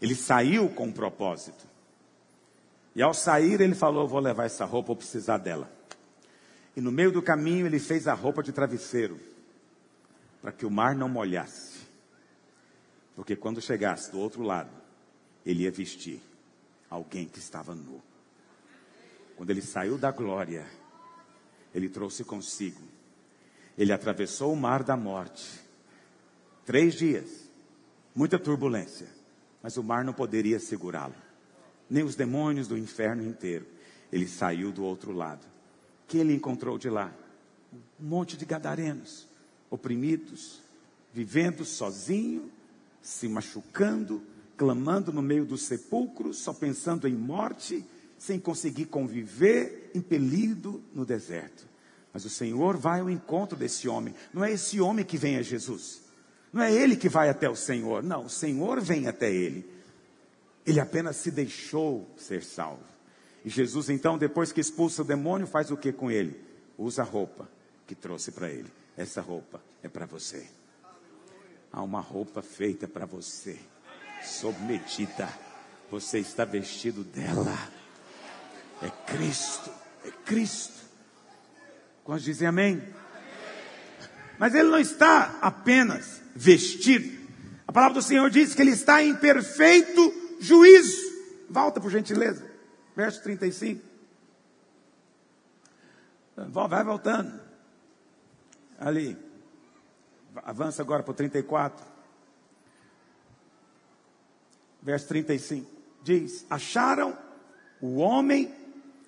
Ele saiu com um propósito. E ao sair, ele falou: Vou levar essa roupa, vou precisar dela. E no meio do caminho ele fez a roupa de travesseiro, para que o mar não molhasse. Porque quando chegasse do outro lado, ele ia vestir alguém que estava nu. Quando ele saiu da glória, ele trouxe consigo. Ele atravessou o mar da morte. Três dias, muita turbulência, mas o mar não poderia segurá-lo, nem os demônios do inferno inteiro. Ele saiu do outro lado que ele encontrou de lá? Um monte de gadarenos, oprimidos, vivendo sozinho, se machucando, clamando no meio dos sepulcros, só pensando em morte, sem conseguir conviver, impelido no deserto. Mas o Senhor vai ao encontro desse homem. Não é esse homem que vem a Jesus. Não é ele que vai até o Senhor. Não, o Senhor vem até ele. Ele apenas se deixou ser salvo. E Jesus, então, depois que expulsa o demônio, faz o que com ele? Usa a roupa que trouxe para ele. Essa roupa é para você. Há uma roupa feita para você, sob medida. Você está vestido dela. É Cristo, é Cristo. Quantos dizem amém? Mas ele não está apenas vestido. A palavra do Senhor diz que ele está em perfeito juízo. Volta, por gentileza verso 35. Vai voltando. Ali. Avança agora para o 34. Verso 35. Diz: Acharam o homem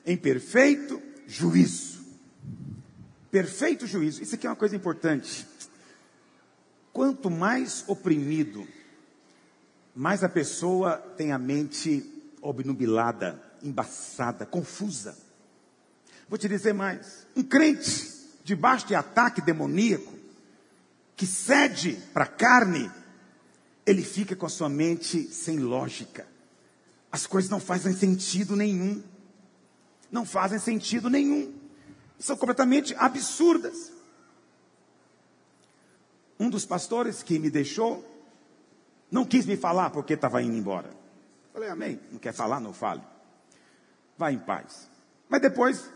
em perfeito juízo. Perfeito juízo. Isso aqui é uma coisa importante. Quanto mais oprimido, mais a pessoa tem a mente obnubilada embaçada, confusa. Vou te dizer mais: um crente debaixo de ataque demoníaco, que cede para a carne, ele fica com a sua mente sem lógica. As coisas não fazem sentido nenhum. Não fazem sentido nenhum. São completamente absurdas. Um dos pastores que me deixou não quis me falar porque estava indo embora. Falei, amém. Não quer falar? Não fale. Vá em paz. Mas depois,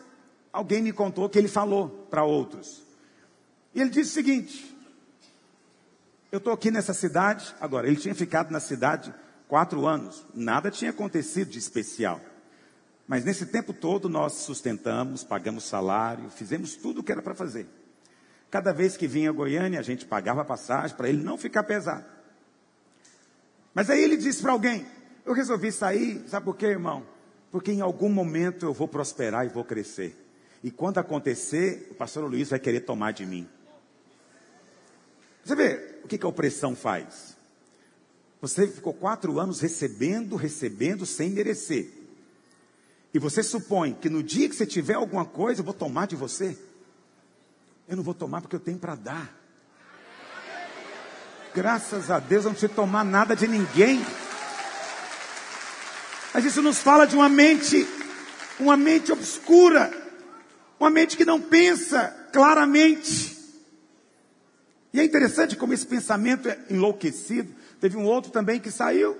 alguém me contou que ele falou para outros. E ele disse o seguinte: Eu estou aqui nessa cidade. Agora, ele tinha ficado na cidade quatro anos. Nada tinha acontecido de especial. Mas nesse tempo todo nós sustentamos, pagamos salário, fizemos tudo o que era para fazer. Cada vez que vinha a Goiânia, a gente pagava passagem para ele não ficar pesado. Mas aí ele disse para alguém: Eu resolvi sair, sabe por quê, irmão? Porque em algum momento eu vou prosperar e vou crescer. E quando acontecer, o pastor Luiz vai querer tomar de mim. Você vê o que, que a opressão faz? Você ficou quatro anos recebendo, recebendo, sem merecer. E você supõe que no dia que você tiver alguma coisa, eu vou tomar de você. Eu não vou tomar porque eu tenho para dar. Graças a Deus eu não preciso tomar nada de ninguém. Mas isso nos fala de uma mente, uma mente obscura, uma mente que não pensa claramente. E é interessante como esse pensamento é enlouquecido. Teve um outro também que saiu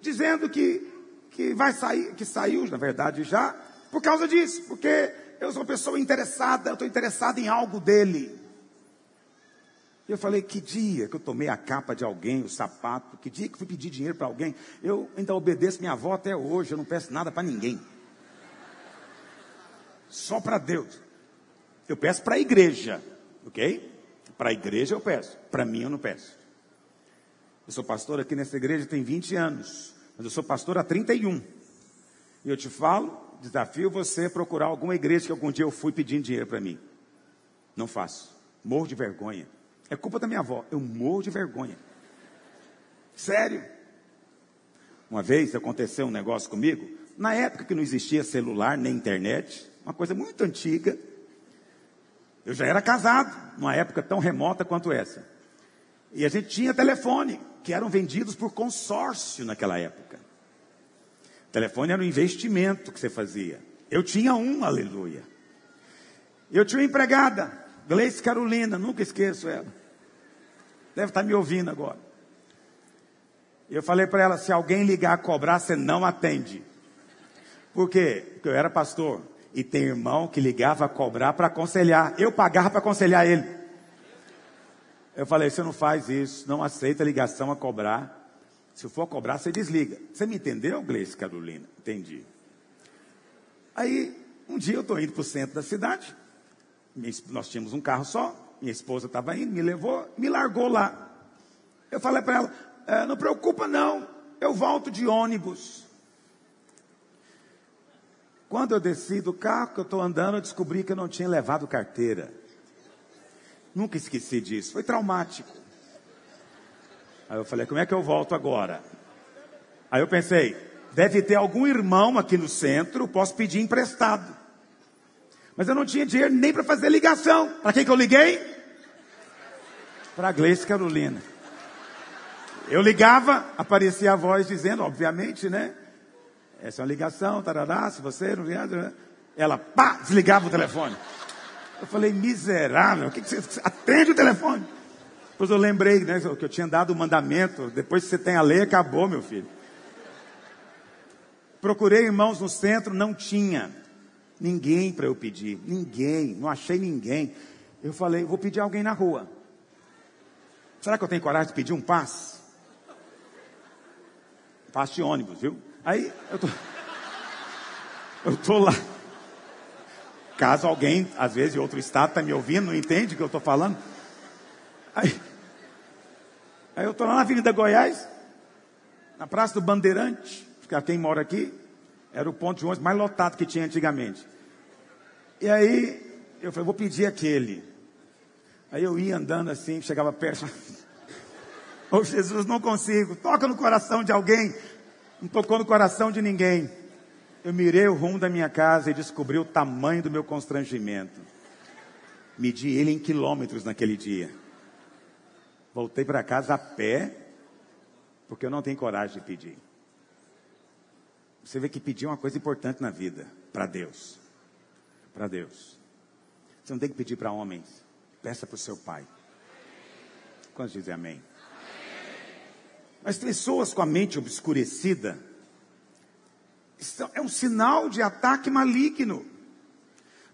dizendo que, que vai sair, que saiu, na verdade, já, por causa disso, porque eu sou uma pessoa interessada, eu estou interessado em algo dele. Eu falei, que dia que eu tomei a capa de alguém, o sapato, que dia que fui pedir dinheiro para alguém, eu ainda obedeço minha avó até hoje, eu não peço nada para ninguém. Só para Deus. Eu peço para a igreja, ok? Para a igreja eu peço, para mim eu não peço. Eu sou pastor aqui nessa igreja tem 20 anos, mas eu sou pastor há 31. E eu te falo, desafio você a procurar alguma igreja que algum dia eu fui pedindo dinheiro para mim. Não faço. Morro de vergonha. É culpa da minha avó. Eu morro de vergonha. Sério. Uma vez aconteceu um negócio comigo, na época que não existia celular nem internet, uma coisa muito antiga. Eu já era casado, numa época tão remota quanto essa. E a gente tinha telefone, que eram vendidos por consórcio naquela época. Telefone era um investimento que você fazia. Eu tinha um, aleluia. Eu tinha uma empregada, Gleice Carolina, nunca esqueço ela. Deve estar me ouvindo agora. Eu falei para ela: se alguém ligar a cobrar, você não atende. Por quê? Porque eu era pastor. E tem irmão que ligava a cobrar para aconselhar. Eu pagava para aconselhar ele. Eu falei: você não faz isso, não aceita ligação a cobrar. Se for cobrar, você desliga. Você me entendeu, Gleice Carolina? Entendi. Aí, um dia eu estou indo para o centro da cidade. Nós tínhamos um carro só. Minha esposa estava indo, me levou, me largou lá. Eu falei para ela: é, não preocupa não, eu volto de ônibus. Quando eu desci do carro que eu estou andando, eu descobri que eu não tinha levado carteira. Nunca esqueci disso, foi traumático. Aí eu falei, como é que eu volto agora? Aí eu pensei, deve ter algum irmão aqui no centro, posso pedir emprestado. Mas eu não tinha dinheiro nem para fazer ligação. Para quem que eu liguei? Para a Gleice Carolina. Eu ligava, aparecia a voz dizendo, obviamente, né? Essa é uma ligação, tarará, se você não vier. Ela, pá, desligava o telefone. Eu falei, miserável, que, que você. Atende o telefone. Depois eu lembrei né, que eu tinha dado o mandamento. Depois que você tem a lei, acabou, meu filho. Procurei irmãos no centro, não tinha ninguém para eu pedir. Ninguém, não achei ninguém. Eu falei, vou pedir alguém na rua. Será que eu tenho coragem de pedir um passe? Passe de ônibus, viu? Aí eu tô, <laughs> eu tô lá. Caso alguém, às vezes, de outro estado, está me ouvindo, não entende o que eu estou falando. Aí, aí eu estou lá na Avenida Goiás, na Praça do Bandeirante, para quem mora aqui, era o ponto de ônibus mais lotado que tinha antigamente. E aí eu falei, vou pedir aquele. Aí eu ia andando assim, chegava perto. <laughs> Ô oh, Jesus, não consigo. Toca no coração de alguém. Não tocou no coração de ninguém. Eu mirei o rumo da minha casa e descobri o tamanho do meu constrangimento. Medi ele em quilômetros naquele dia. Voltei para casa a pé porque eu não tenho coragem de pedir. Você vê que pedir é uma coisa importante na vida, para Deus. Para Deus. Você não tem que pedir para homens, peça para o seu pai. Quantos dizem amém? As pessoas com a mente obscurecida é um sinal de ataque maligno.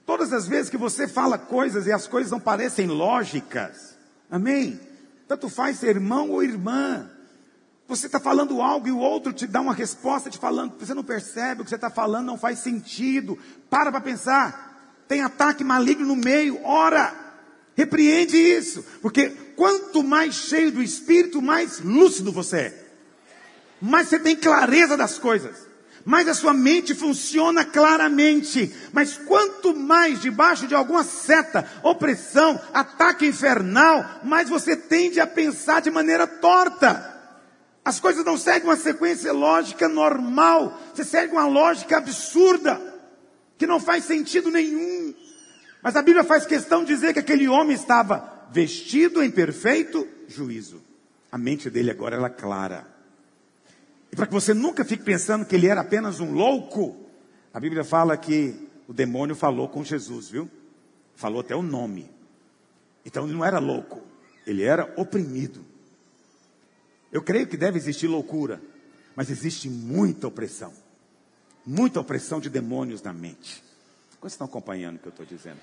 Todas as vezes que você fala coisas e as coisas não parecem lógicas, amém? Tanto faz ser irmão ou irmã. Você está falando algo e o outro te dá uma resposta te falando, você não percebe o que você está falando, não faz sentido. Para para pensar. Tem ataque maligno no meio, ora. Repreende isso, porque quanto mais cheio do Espírito, mais lúcido você é. Mais você tem clareza das coisas. Mais a sua mente funciona claramente. Mas quanto mais debaixo de alguma seta, opressão, ataque infernal, mais você tende a pensar de maneira torta. As coisas não seguem uma sequência lógica normal. Você segue uma lógica absurda, que não faz sentido nenhum. Mas a Bíblia faz questão de dizer que aquele homem estava vestido em perfeito juízo. A mente dele agora era clara. E para que você nunca fique pensando que ele era apenas um louco, a Bíblia fala que o demônio falou com Jesus, viu? Falou até o nome. Então ele não era louco, ele era oprimido. Eu creio que deve existir loucura, mas existe muita opressão. Muita opressão de demônios na mente. Vocês estão acompanhando o que eu estou dizendo?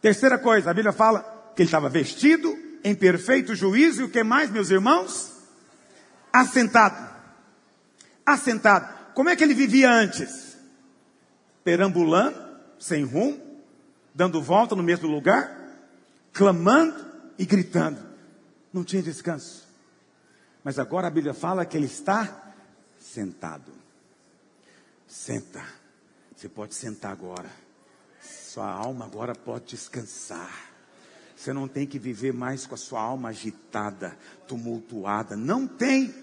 Terceira coisa, a Bíblia fala que ele estava vestido em perfeito juízo e o que mais, meus irmãos? Assentado. Assentado. Como é que ele vivia antes? Perambulando, sem rumo, dando volta no mesmo lugar, clamando e gritando. Não tinha descanso. Mas agora a Bíblia fala que ele está sentado. Senta. Você pode sentar agora. Sua alma agora pode descansar. Você não tem que viver mais com a sua alma agitada, tumultuada. Não tem.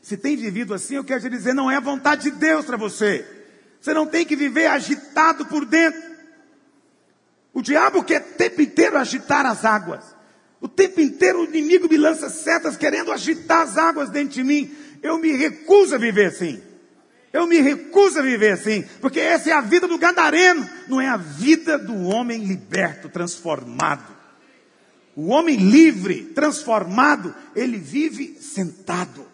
Se tem vivido assim, eu quero te dizer, não é a vontade de Deus para você. Você não tem que viver agitado por dentro. O diabo quer o tempo inteiro agitar as águas. O tempo inteiro o inimigo me lança setas querendo agitar as águas dentro de mim. Eu me recuso a viver assim. Eu me recuso a viver assim, porque essa é a vida do gadareno, não é a vida do homem liberto, transformado. O homem livre, transformado, ele vive sentado.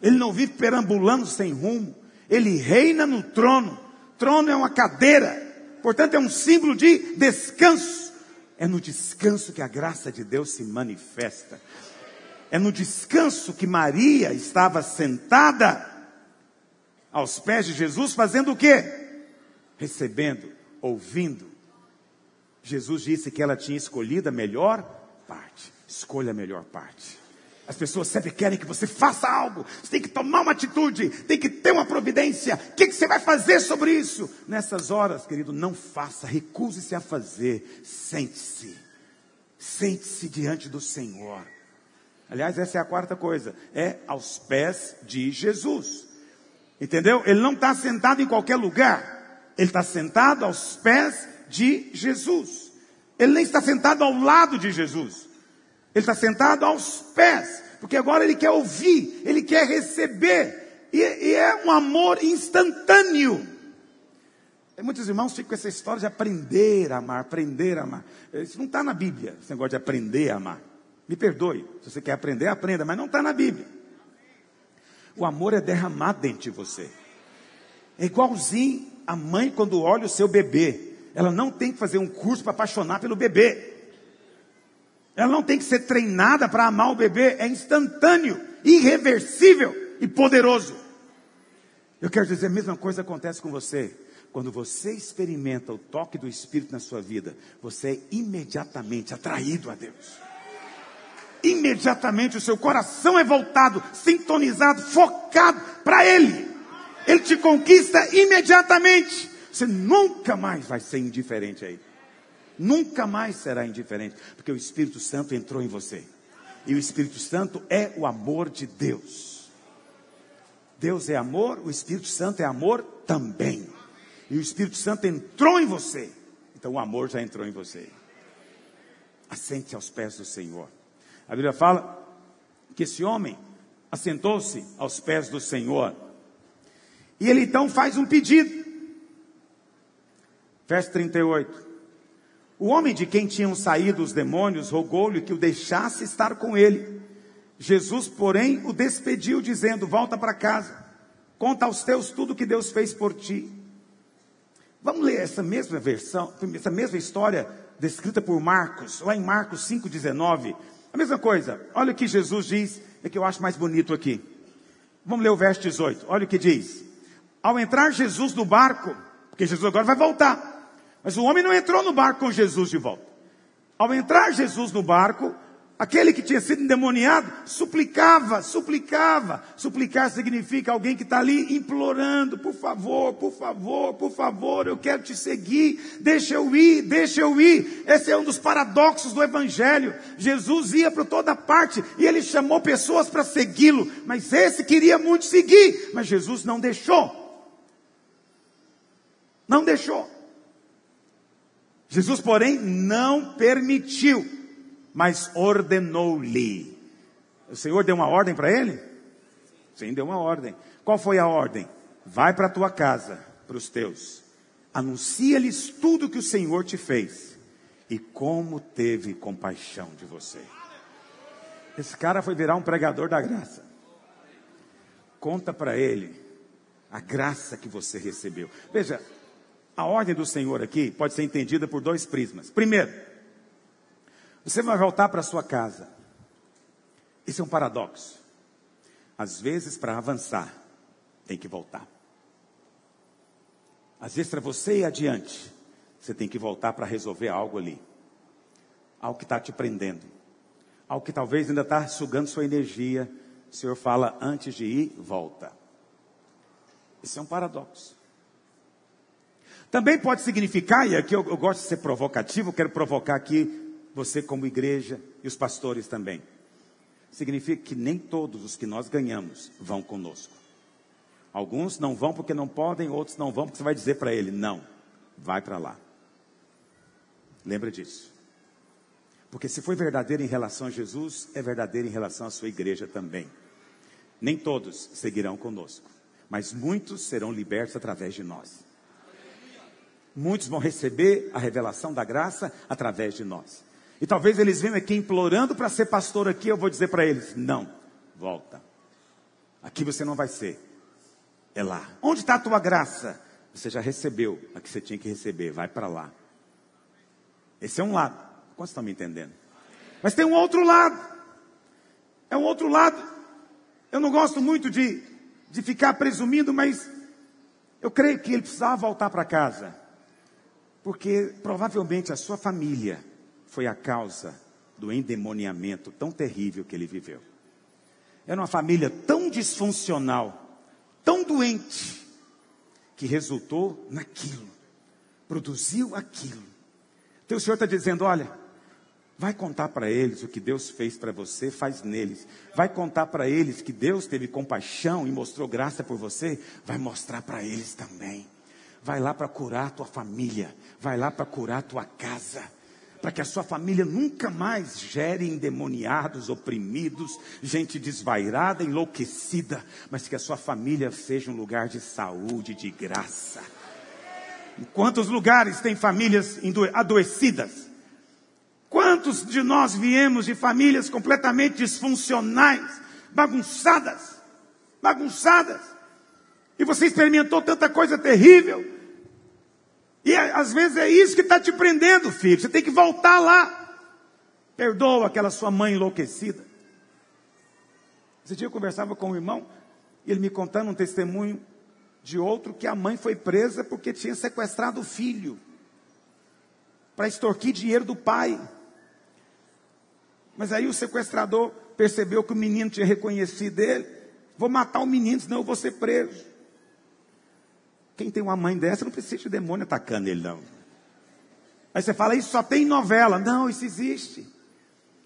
Ele não vive perambulando sem rumo. Ele reina no trono. Trono é uma cadeira, portanto é um símbolo de descanso. É no descanso que a graça de Deus se manifesta. É no descanso que Maria estava sentada aos pés de Jesus, fazendo o quê? Recebendo, ouvindo. Jesus disse que ela tinha escolhido a melhor parte. Escolha a melhor parte. As pessoas sempre querem que você faça algo. Você tem que tomar uma atitude, tem que ter uma providência. O que, que você vai fazer sobre isso? Nessas horas, querido, não faça, recuse-se a fazer. Sente-se. Sente-se diante do Senhor. Aliás, essa é a quarta coisa. É aos pés de Jesus. Entendeu? Ele não está sentado em qualquer lugar. Ele está sentado aos pés de Jesus. Ele nem está sentado ao lado de Jesus. Ele está sentado aos pés, porque agora ele quer ouvir, ele quer receber, e, e é um amor instantâneo. E muitos irmãos ficam com essa história de aprender a amar, aprender a amar. Isso não está na Bíblia, esse negócio de aprender a amar. Me perdoe, se você quer aprender, aprenda, mas não está na Bíblia. O amor é derramado dentro de você. É igualzinho a mãe quando olha o seu bebê. Ela não tem que fazer um curso para apaixonar pelo bebê. Ela não tem que ser treinada para amar o bebê, é instantâneo, irreversível e poderoso. Eu quero dizer, a mesma coisa acontece com você. Quando você experimenta o toque do Espírito na sua vida, você é imediatamente atraído a Deus. Imediatamente o seu coração é voltado, sintonizado, focado para Ele. Ele te conquista imediatamente. Você nunca mais vai ser indiferente a Ele. Nunca mais será indiferente, porque o Espírito Santo entrou em você. E o Espírito Santo é o amor de Deus. Deus é amor, o Espírito Santo é amor também. E o Espírito Santo entrou em você. Então o amor já entrou em você. Assente aos pés do Senhor. A Bíblia fala que esse homem assentou-se aos pés do Senhor. E ele então faz um pedido. Verso 38. O homem de quem tinham saído os demônios rogou-lhe que o deixasse estar com ele. Jesus, porém, o despediu, dizendo: Volta para casa, conta aos teus tudo o que Deus fez por ti. Vamos ler essa mesma versão, essa mesma história descrita por Marcos, lá em Marcos 5,19. A mesma coisa, olha o que Jesus diz, é que eu acho mais bonito aqui. Vamos ler o verso 18, olha o que diz. Ao entrar Jesus no barco, porque Jesus agora vai voltar, mas o homem não entrou no barco com Jesus de volta. Ao entrar Jesus no barco, aquele que tinha sido endemoniado suplicava, suplicava. Suplicar significa alguém que está ali implorando: por favor, por favor, por favor, eu quero te seguir, deixa eu ir, deixa eu ir. Esse é um dos paradoxos do Evangelho. Jesus ia para toda parte e ele chamou pessoas para segui-lo, mas esse queria muito seguir, mas Jesus não deixou. Não deixou. Jesus, porém, não permitiu, mas ordenou-lhe. O Senhor deu uma ordem para ele? Sim, deu uma ordem. Qual foi a ordem? Vai para a tua casa, para os teus. Anuncia-lhes tudo que o Senhor te fez e como teve compaixão de você. Esse cara foi virar um pregador da graça. Conta para ele a graça que você recebeu. Veja, a ordem do Senhor aqui pode ser entendida por dois prismas. Primeiro, você vai voltar para sua casa. Isso é um paradoxo. Às vezes, para avançar, tem que voltar. Às vezes, para você ir adiante, você tem que voltar para resolver algo ali. Algo que está te prendendo. Algo que talvez ainda está sugando sua energia. O Senhor fala, antes de ir, volta. Isso é um paradoxo. Também pode significar, e aqui eu, eu gosto de ser provocativo, quero provocar aqui você como igreja e os pastores também. Significa que nem todos os que nós ganhamos vão conosco. Alguns não vão porque não podem, outros não vão porque você vai dizer para ele: não, vai para lá. Lembra disso. Porque se foi verdadeiro em relação a Jesus, é verdadeiro em relação à sua igreja também. Nem todos seguirão conosco, mas muitos serão libertos através de nós. Muitos vão receber a revelação da graça através de nós. E talvez eles venham aqui implorando para ser pastor aqui, eu vou dizer para eles: não, volta. Aqui você não vai ser. É lá. Onde está a tua graça? Você já recebeu a que você tinha que receber, vai para lá. Esse é um lado. Quantos estão me entendendo? Mas tem um outro lado. É um outro lado. Eu não gosto muito de, de ficar presumindo, mas eu creio que ele precisava voltar para casa. Porque provavelmente a sua família foi a causa do endemoniamento tão terrível que ele viveu. Era uma família tão disfuncional, tão doente, que resultou naquilo, produziu aquilo. Então o Senhor está dizendo: olha, vai contar para eles o que Deus fez para você, faz neles. Vai contar para eles que Deus teve compaixão e mostrou graça por você, vai mostrar para eles também. Vai lá para curar a tua família. Vai lá para curar a tua casa. Para que a sua família nunca mais gere endemoniados, oprimidos, gente desvairada, enlouquecida, mas que a sua família seja um lugar de saúde, de graça. Quantos lugares tem famílias adoecidas? Quantos de nós viemos de famílias completamente disfuncionais, bagunçadas, bagunçadas? E você experimentou tanta coisa terrível, às vezes é isso que está te prendendo, filho. Você tem que voltar lá. Perdoa aquela sua mãe enlouquecida. Esse dia eu conversava com um irmão, ele me contando um testemunho de outro que a mãe foi presa porque tinha sequestrado o filho para extorquir dinheiro do pai. Mas aí o sequestrador percebeu que o menino tinha reconhecido ele. Vou matar o menino, senão eu vou ser preso. Quem tem uma mãe dessa não precisa de demônio atacando ele, não. Aí você fala, isso só tem novela. Não, isso existe.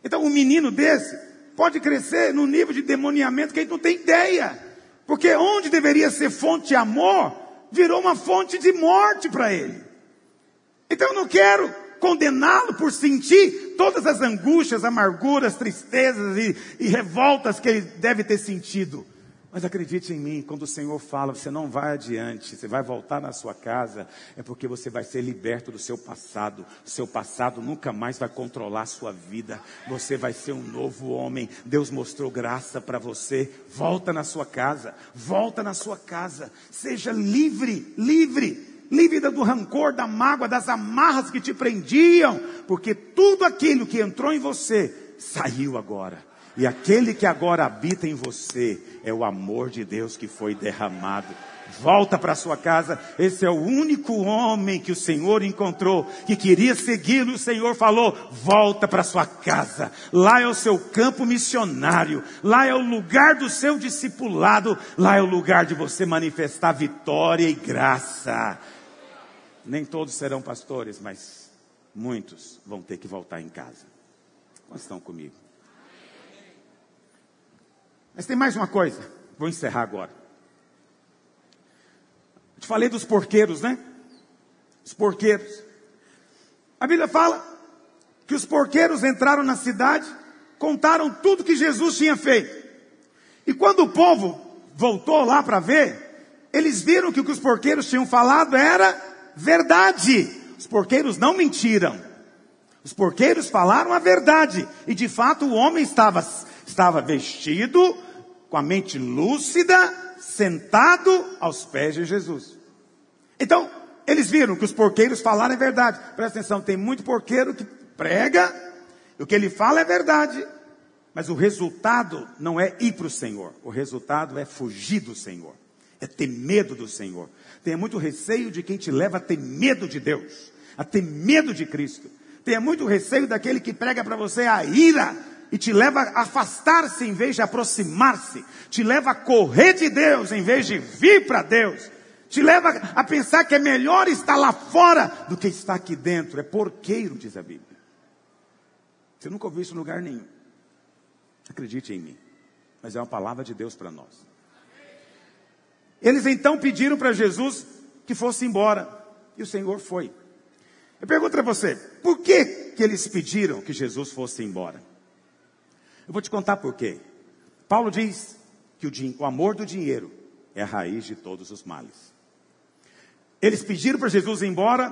Então, um menino desse pode crescer no nível de demoniamento que a gente não tem ideia. Porque onde deveria ser fonte de amor, virou uma fonte de morte para ele. Então, eu não quero condená-lo por sentir todas as angústias, amarguras, tristezas e, e revoltas que ele deve ter sentido. Mas acredite em mim, quando o Senhor fala, você não vai adiante, você vai voltar na sua casa, é porque você vai ser liberto do seu passado. O seu passado nunca mais vai controlar a sua vida. Você vai ser um novo homem. Deus mostrou graça para você. Volta na sua casa, volta na sua casa. Seja livre, livre. Livre do rancor, da mágoa, das amarras que te prendiam, porque tudo aquilo que entrou em você saiu agora. E aquele que agora habita em você é o amor de Deus que foi derramado. Volta para sua casa. Esse é o único homem que o Senhor encontrou, que queria segui-lo. O Senhor falou: volta para sua casa. Lá é o seu campo missionário. Lá é o lugar do seu discipulado. Lá é o lugar de você manifestar vitória e graça. Nem todos serão pastores, mas muitos vão ter que voltar em casa. Quantos estão comigo? Mas tem mais uma coisa, vou encerrar agora. Eu te falei dos porqueiros, né? Os porqueiros. A Bíblia fala que os porqueiros entraram na cidade, contaram tudo que Jesus tinha feito. E quando o povo voltou lá para ver, eles viram que o que os porqueiros tinham falado era verdade. Os porqueiros não mentiram. Os porqueiros falaram a verdade. E de fato o homem estava estava vestido, com a mente lúcida, sentado aos pés de Jesus. Então, eles viram que os porqueiros falaram é verdade. Presta atenção, tem muito porqueiro que prega, o que ele fala é verdade, mas o resultado não é ir para o Senhor, o resultado é fugir do Senhor, é ter medo do Senhor. Tenha muito receio de quem te leva a ter medo de Deus, a ter medo de Cristo. Tenha muito receio daquele que prega para você a ira, e te leva a afastar-se em vez de aproximar-se, te leva a correr de Deus em vez de vir para Deus, te leva a pensar que é melhor estar lá fora do que estar aqui dentro. É porqueiro, diz a Bíblia. Você nunca ouviu isso em lugar nenhum. Acredite em mim, mas é uma palavra de Deus para nós. Eles então pediram para Jesus que fosse embora, e o Senhor foi. Eu pergunto para você, por que, que eles pediram que Jesus fosse embora? Eu vou te contar por quê. Paulo diz que o, o amor do dinheiro é a raiz de todos os males. Eles pediram para Jesus ir embora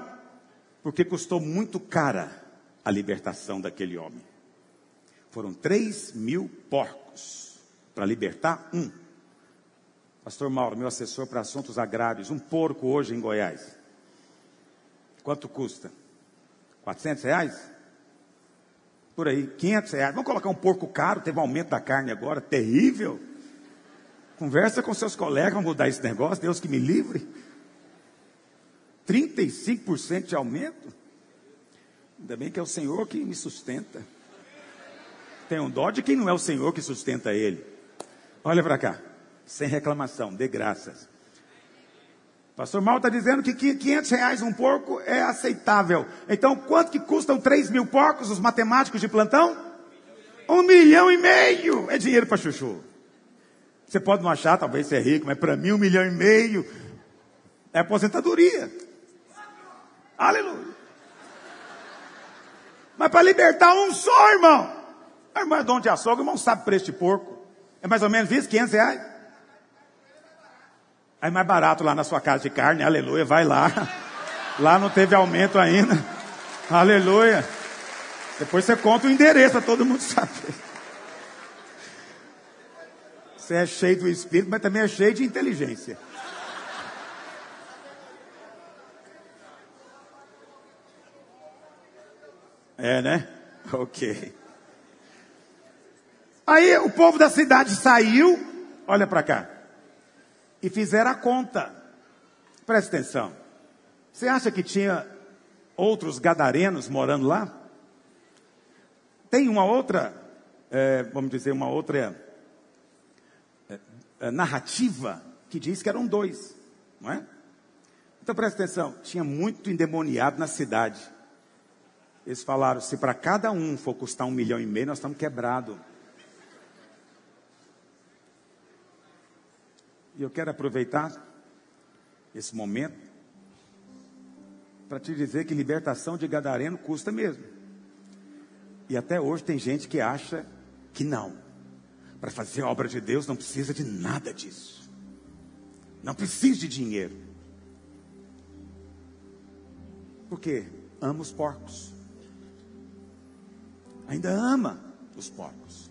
porque custou muito cara a libertação daquele homem. Foram três mil porcos para libertar um. Pastor Mauro, meu assessor para assuntos agrários, um porco hoje em Goiás. Quanto custa? 400 reais? Por aí, 500 reais. Vamos colocar um porco caro, teve um aumento da carne agora, terrível. Conversa com seus colegas, vamos mudar esse negócio, Deus que me livre. 35% de aumento. Ainda bem que é o Senhor que me sustenta. Tem um dó de quem não é o Senhor que sustenta ele. Olha para cá, sem reclamação, dê graças. Pastor Mal está dizendo que 500 reais um porco é aceitável. Então, quanto que custam 3 mil porcos, os matemáticos de plantão? Um milhão e meio. É dinheiro para chuchu. Você pode não achar, talvez você é rico, mas para mim um milhão e meio é aposentadoria. Aleluia. Mas para libertar um só, irmão. A irmã é dono de açougue, o irmão sabe preço de porco. É mais ou menos isso, 500 reais. Aí mais barato lá na sua casa de carne, aleluia, vai lá. Lá não teve aumento ainda. Aleluia. Depois você conta o endereço todo mundo saber. Você é cheio do espírito, mas também é cheio de inteligência. É, né? Ok. Aí o povo da cidade saiu, olha para cá e fizeram a conta. Preste atenção. Você acha que tinha outros gadarenos morando lá? Tem uma outra, é, vamos dizer, uma outra é, é, narrativa que diz que eram dois, não é? Então preste atenção, tinha muito endemoniado na cidade. Eles falaram: se para cada um for custar um milhão e meio, nós estamos quebrados. E eu quero aproveitar esse momento para te dizer que libertação de gadareno custa mesmo. E até hoje tem gente que acha que não. Para fazer a obra de Deus não precisa de nada disso. Não precisa de dinheiro. Por quê? Ama os porcos. Ainda ama os porcos.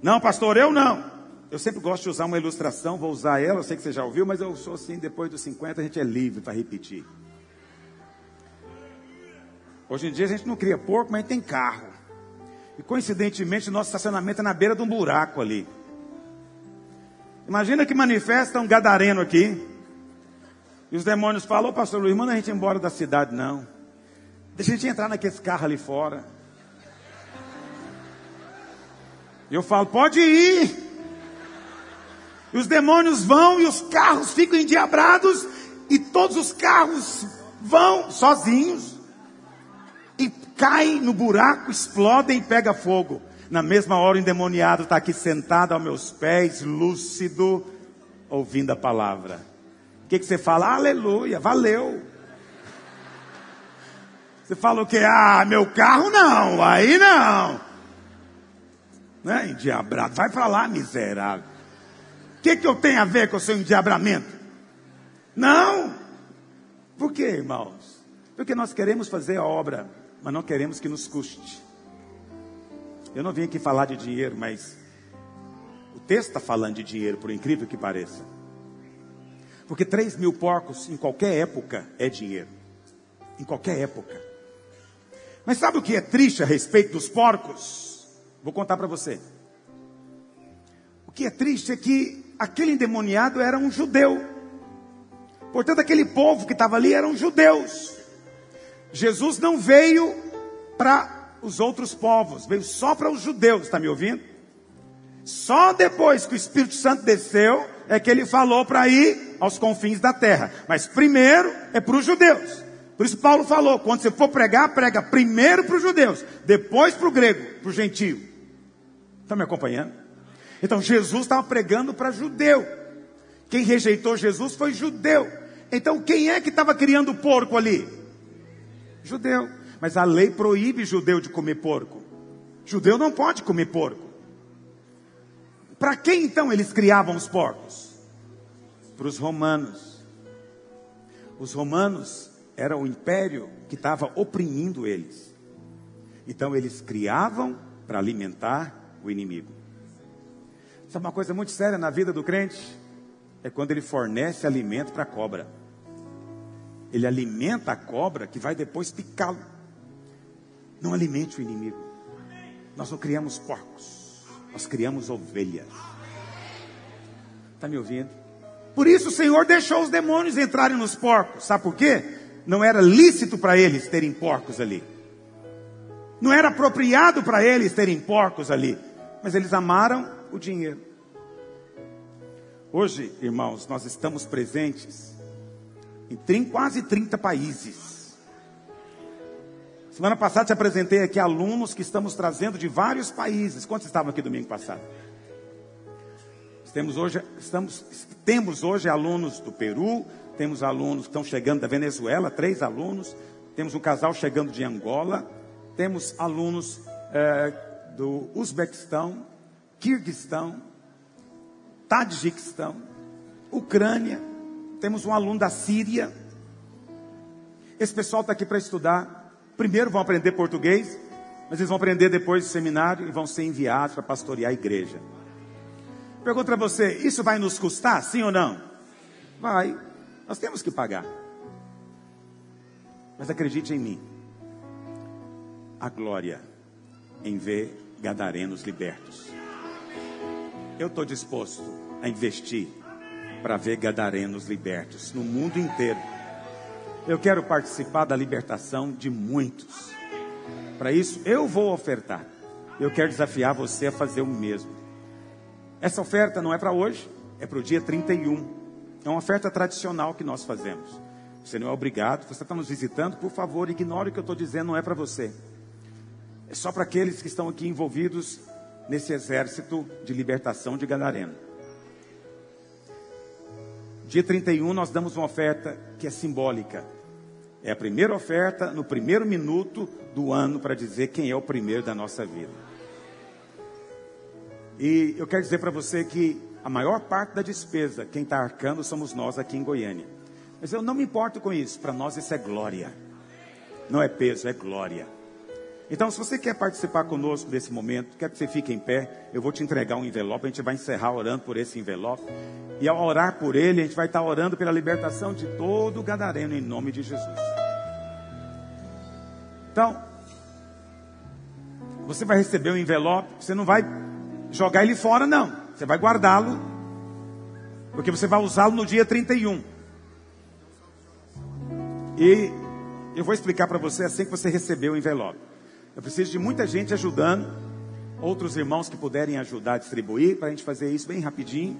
Não, pastor, eu não. Eu sempre gosto de usar uma ilustração, vou usar ela, eu sei que você já ouviu, mas eu sou assim, depois dos 50 a gente é livre para repetir. Hoje em dia a gente não cria porco, mas a gente tem carro. E coincidentemente nosso estacionamento é na beira de um buraco ali. Imagina que manifesta um gadareno aqui. E os demônios falam, pastor Luiz, manda a gente embora da cidade, não. Deixa a gente entrar naquele carro ali fora. E eu falo, pode ir. E os demônios vão e os carros ficam endiabrados. E todos os carros vão sozinhos e caem no buraco, explodem e pega fogo. Na mesma hora o endemoniado está aqui sentado aos meus pés, lúcido, ouvindo a palavra. O que, que você fala? Aleluia, valeu. Você fala o que? Ah, meu carro não, aí não. Né? Endiabrado, vai para lá, miserável. Que, que eu tenho a ver com o seu endiabramento? Não. Por quê, irmãos? Porque nós queremos fazer a obra mas não queremos que nos custe. Eu não vim aqui falar de dinheiro, mas o texto está falando de dinheiro, por incrível que pareça. Porque 3 mil porcos em qualquer época é dinheiro. Em qualquer época. Mas sabe o que é triste a respeito dos porcos? Vou contar para você. O que é triste é que aquele endemoniado era um judeu. Portanto, aquele povo que estava ali eram judeus. Jesus não veio para os outros povos, veio só para os judeus, está me ouvindo? Só depois que o Espírito Santo desceu é que ele falou para ir aos confins da terra. Mas primeiro é para os judeus. Por isso Paulo falou: quando você for pregar, prega primeiro para os judeus, depois para o grego, para o gentio. Estão me acompanhando? Então Jesus estava pregando para judeu. Quem rejeitou Jesus foi judeu. Então quem é que estava criando porco ali? Judeu. Mas a lei proíbe judeu de comer porco. Judeu não pode comer porco. Para quem então eles criavam os porcos? Para os romanos. Os romanos eram o império que estava oprimindo eles. Então eles criavam para alimentar o inimigo. Sabe uma coisa muito séria na vida do crente? É quando ele fornece alimento para a cobra. Ele alimenta a cobra que vai depois picá-lo. Não alimente o inimigo. Nós não criamos porcos, nós criamos ovelhas. Está me ouvindo? Por isso o Senhor deixou os demônios entrarem nos porcos. Sabe por quê? Não era lícito para eles terem porcos ali. Não era apropriado para eles terem porcos ali. Mas eles amaram o dinheiro. Hoje, irmãos, nós estamos presentes em quase 30 países. Semana passada te apresentei aqui alunos que estamos trazendo de vários países. Quantos estavam aqui domingo passado? Temos hoje, estamos, temos hoje alunos do Peru, temos alunos que estão chegando da Venezuela, três alunos, temos um casal chegando de Angola, temos alunos é, do Uzbequistão, Kirguistão, Tadjikistão, Ucrânia, temos um aluno da Síria. Esse pessoal está aqui para estudar. Primeiro vão aprender português, mas eles vão aprender depois do seminário e vão ser enviados para pastorear a igreja. Pergunto para você: isso vai nos custar, sim ou não? Vai. Nós temos que pagar. Mas acredite em mim. A glória em ver gadarenos libertos. Eu estou disposto a investir para ver gadarenos libertos no mundo inteiro. Eu quero participar da libertação de muitos. Para isso, eu vou ofertar. Eu quero desafiar você a fazer o mesmo. Essa oferta não é para hoje, é para o dia 31. É uma oferta tradicional que nós fazemos. Você não é obrigado, você está nos visitando, por favor, ignore o que eu estou dizendo, não é para você. É só para aqueles que estão aqui envolvidos nesse exército de libertação de Gadareno. Dia 31 nós damos uma oferta que é simbólica. É a primeira oferta no primeiro minuto do ano para dizer quem é o primeiro da nossa vida. E eu quero dizer para você que a maior parte da despesa, quem está arcando, somos nós aqui em Goiânia. Mas eu não me importo com isso, para nós isso é glória. Não é peso, é glória. Então, se você quer participar conosco desse momento, quer que você fique em pé, eu vou te entregar um envelope, a gente vai encerrar orando por esse envelope. E ao orar por ele, a gente vai estar orando pela libertação de todo o gadareno em nome de Jesus. Então, você vai receber o um envelope, você não vai jogar ele fora, não. Você vai guardá-lo, porque você vai usá-lo no dia 31. E eu vou explicar para você assim que você receber o envelope. Eu preciso de muita gente ajudando, outros irmãos que puderem ajudar a distribuir, para a gente fazer isso bem rapidinho.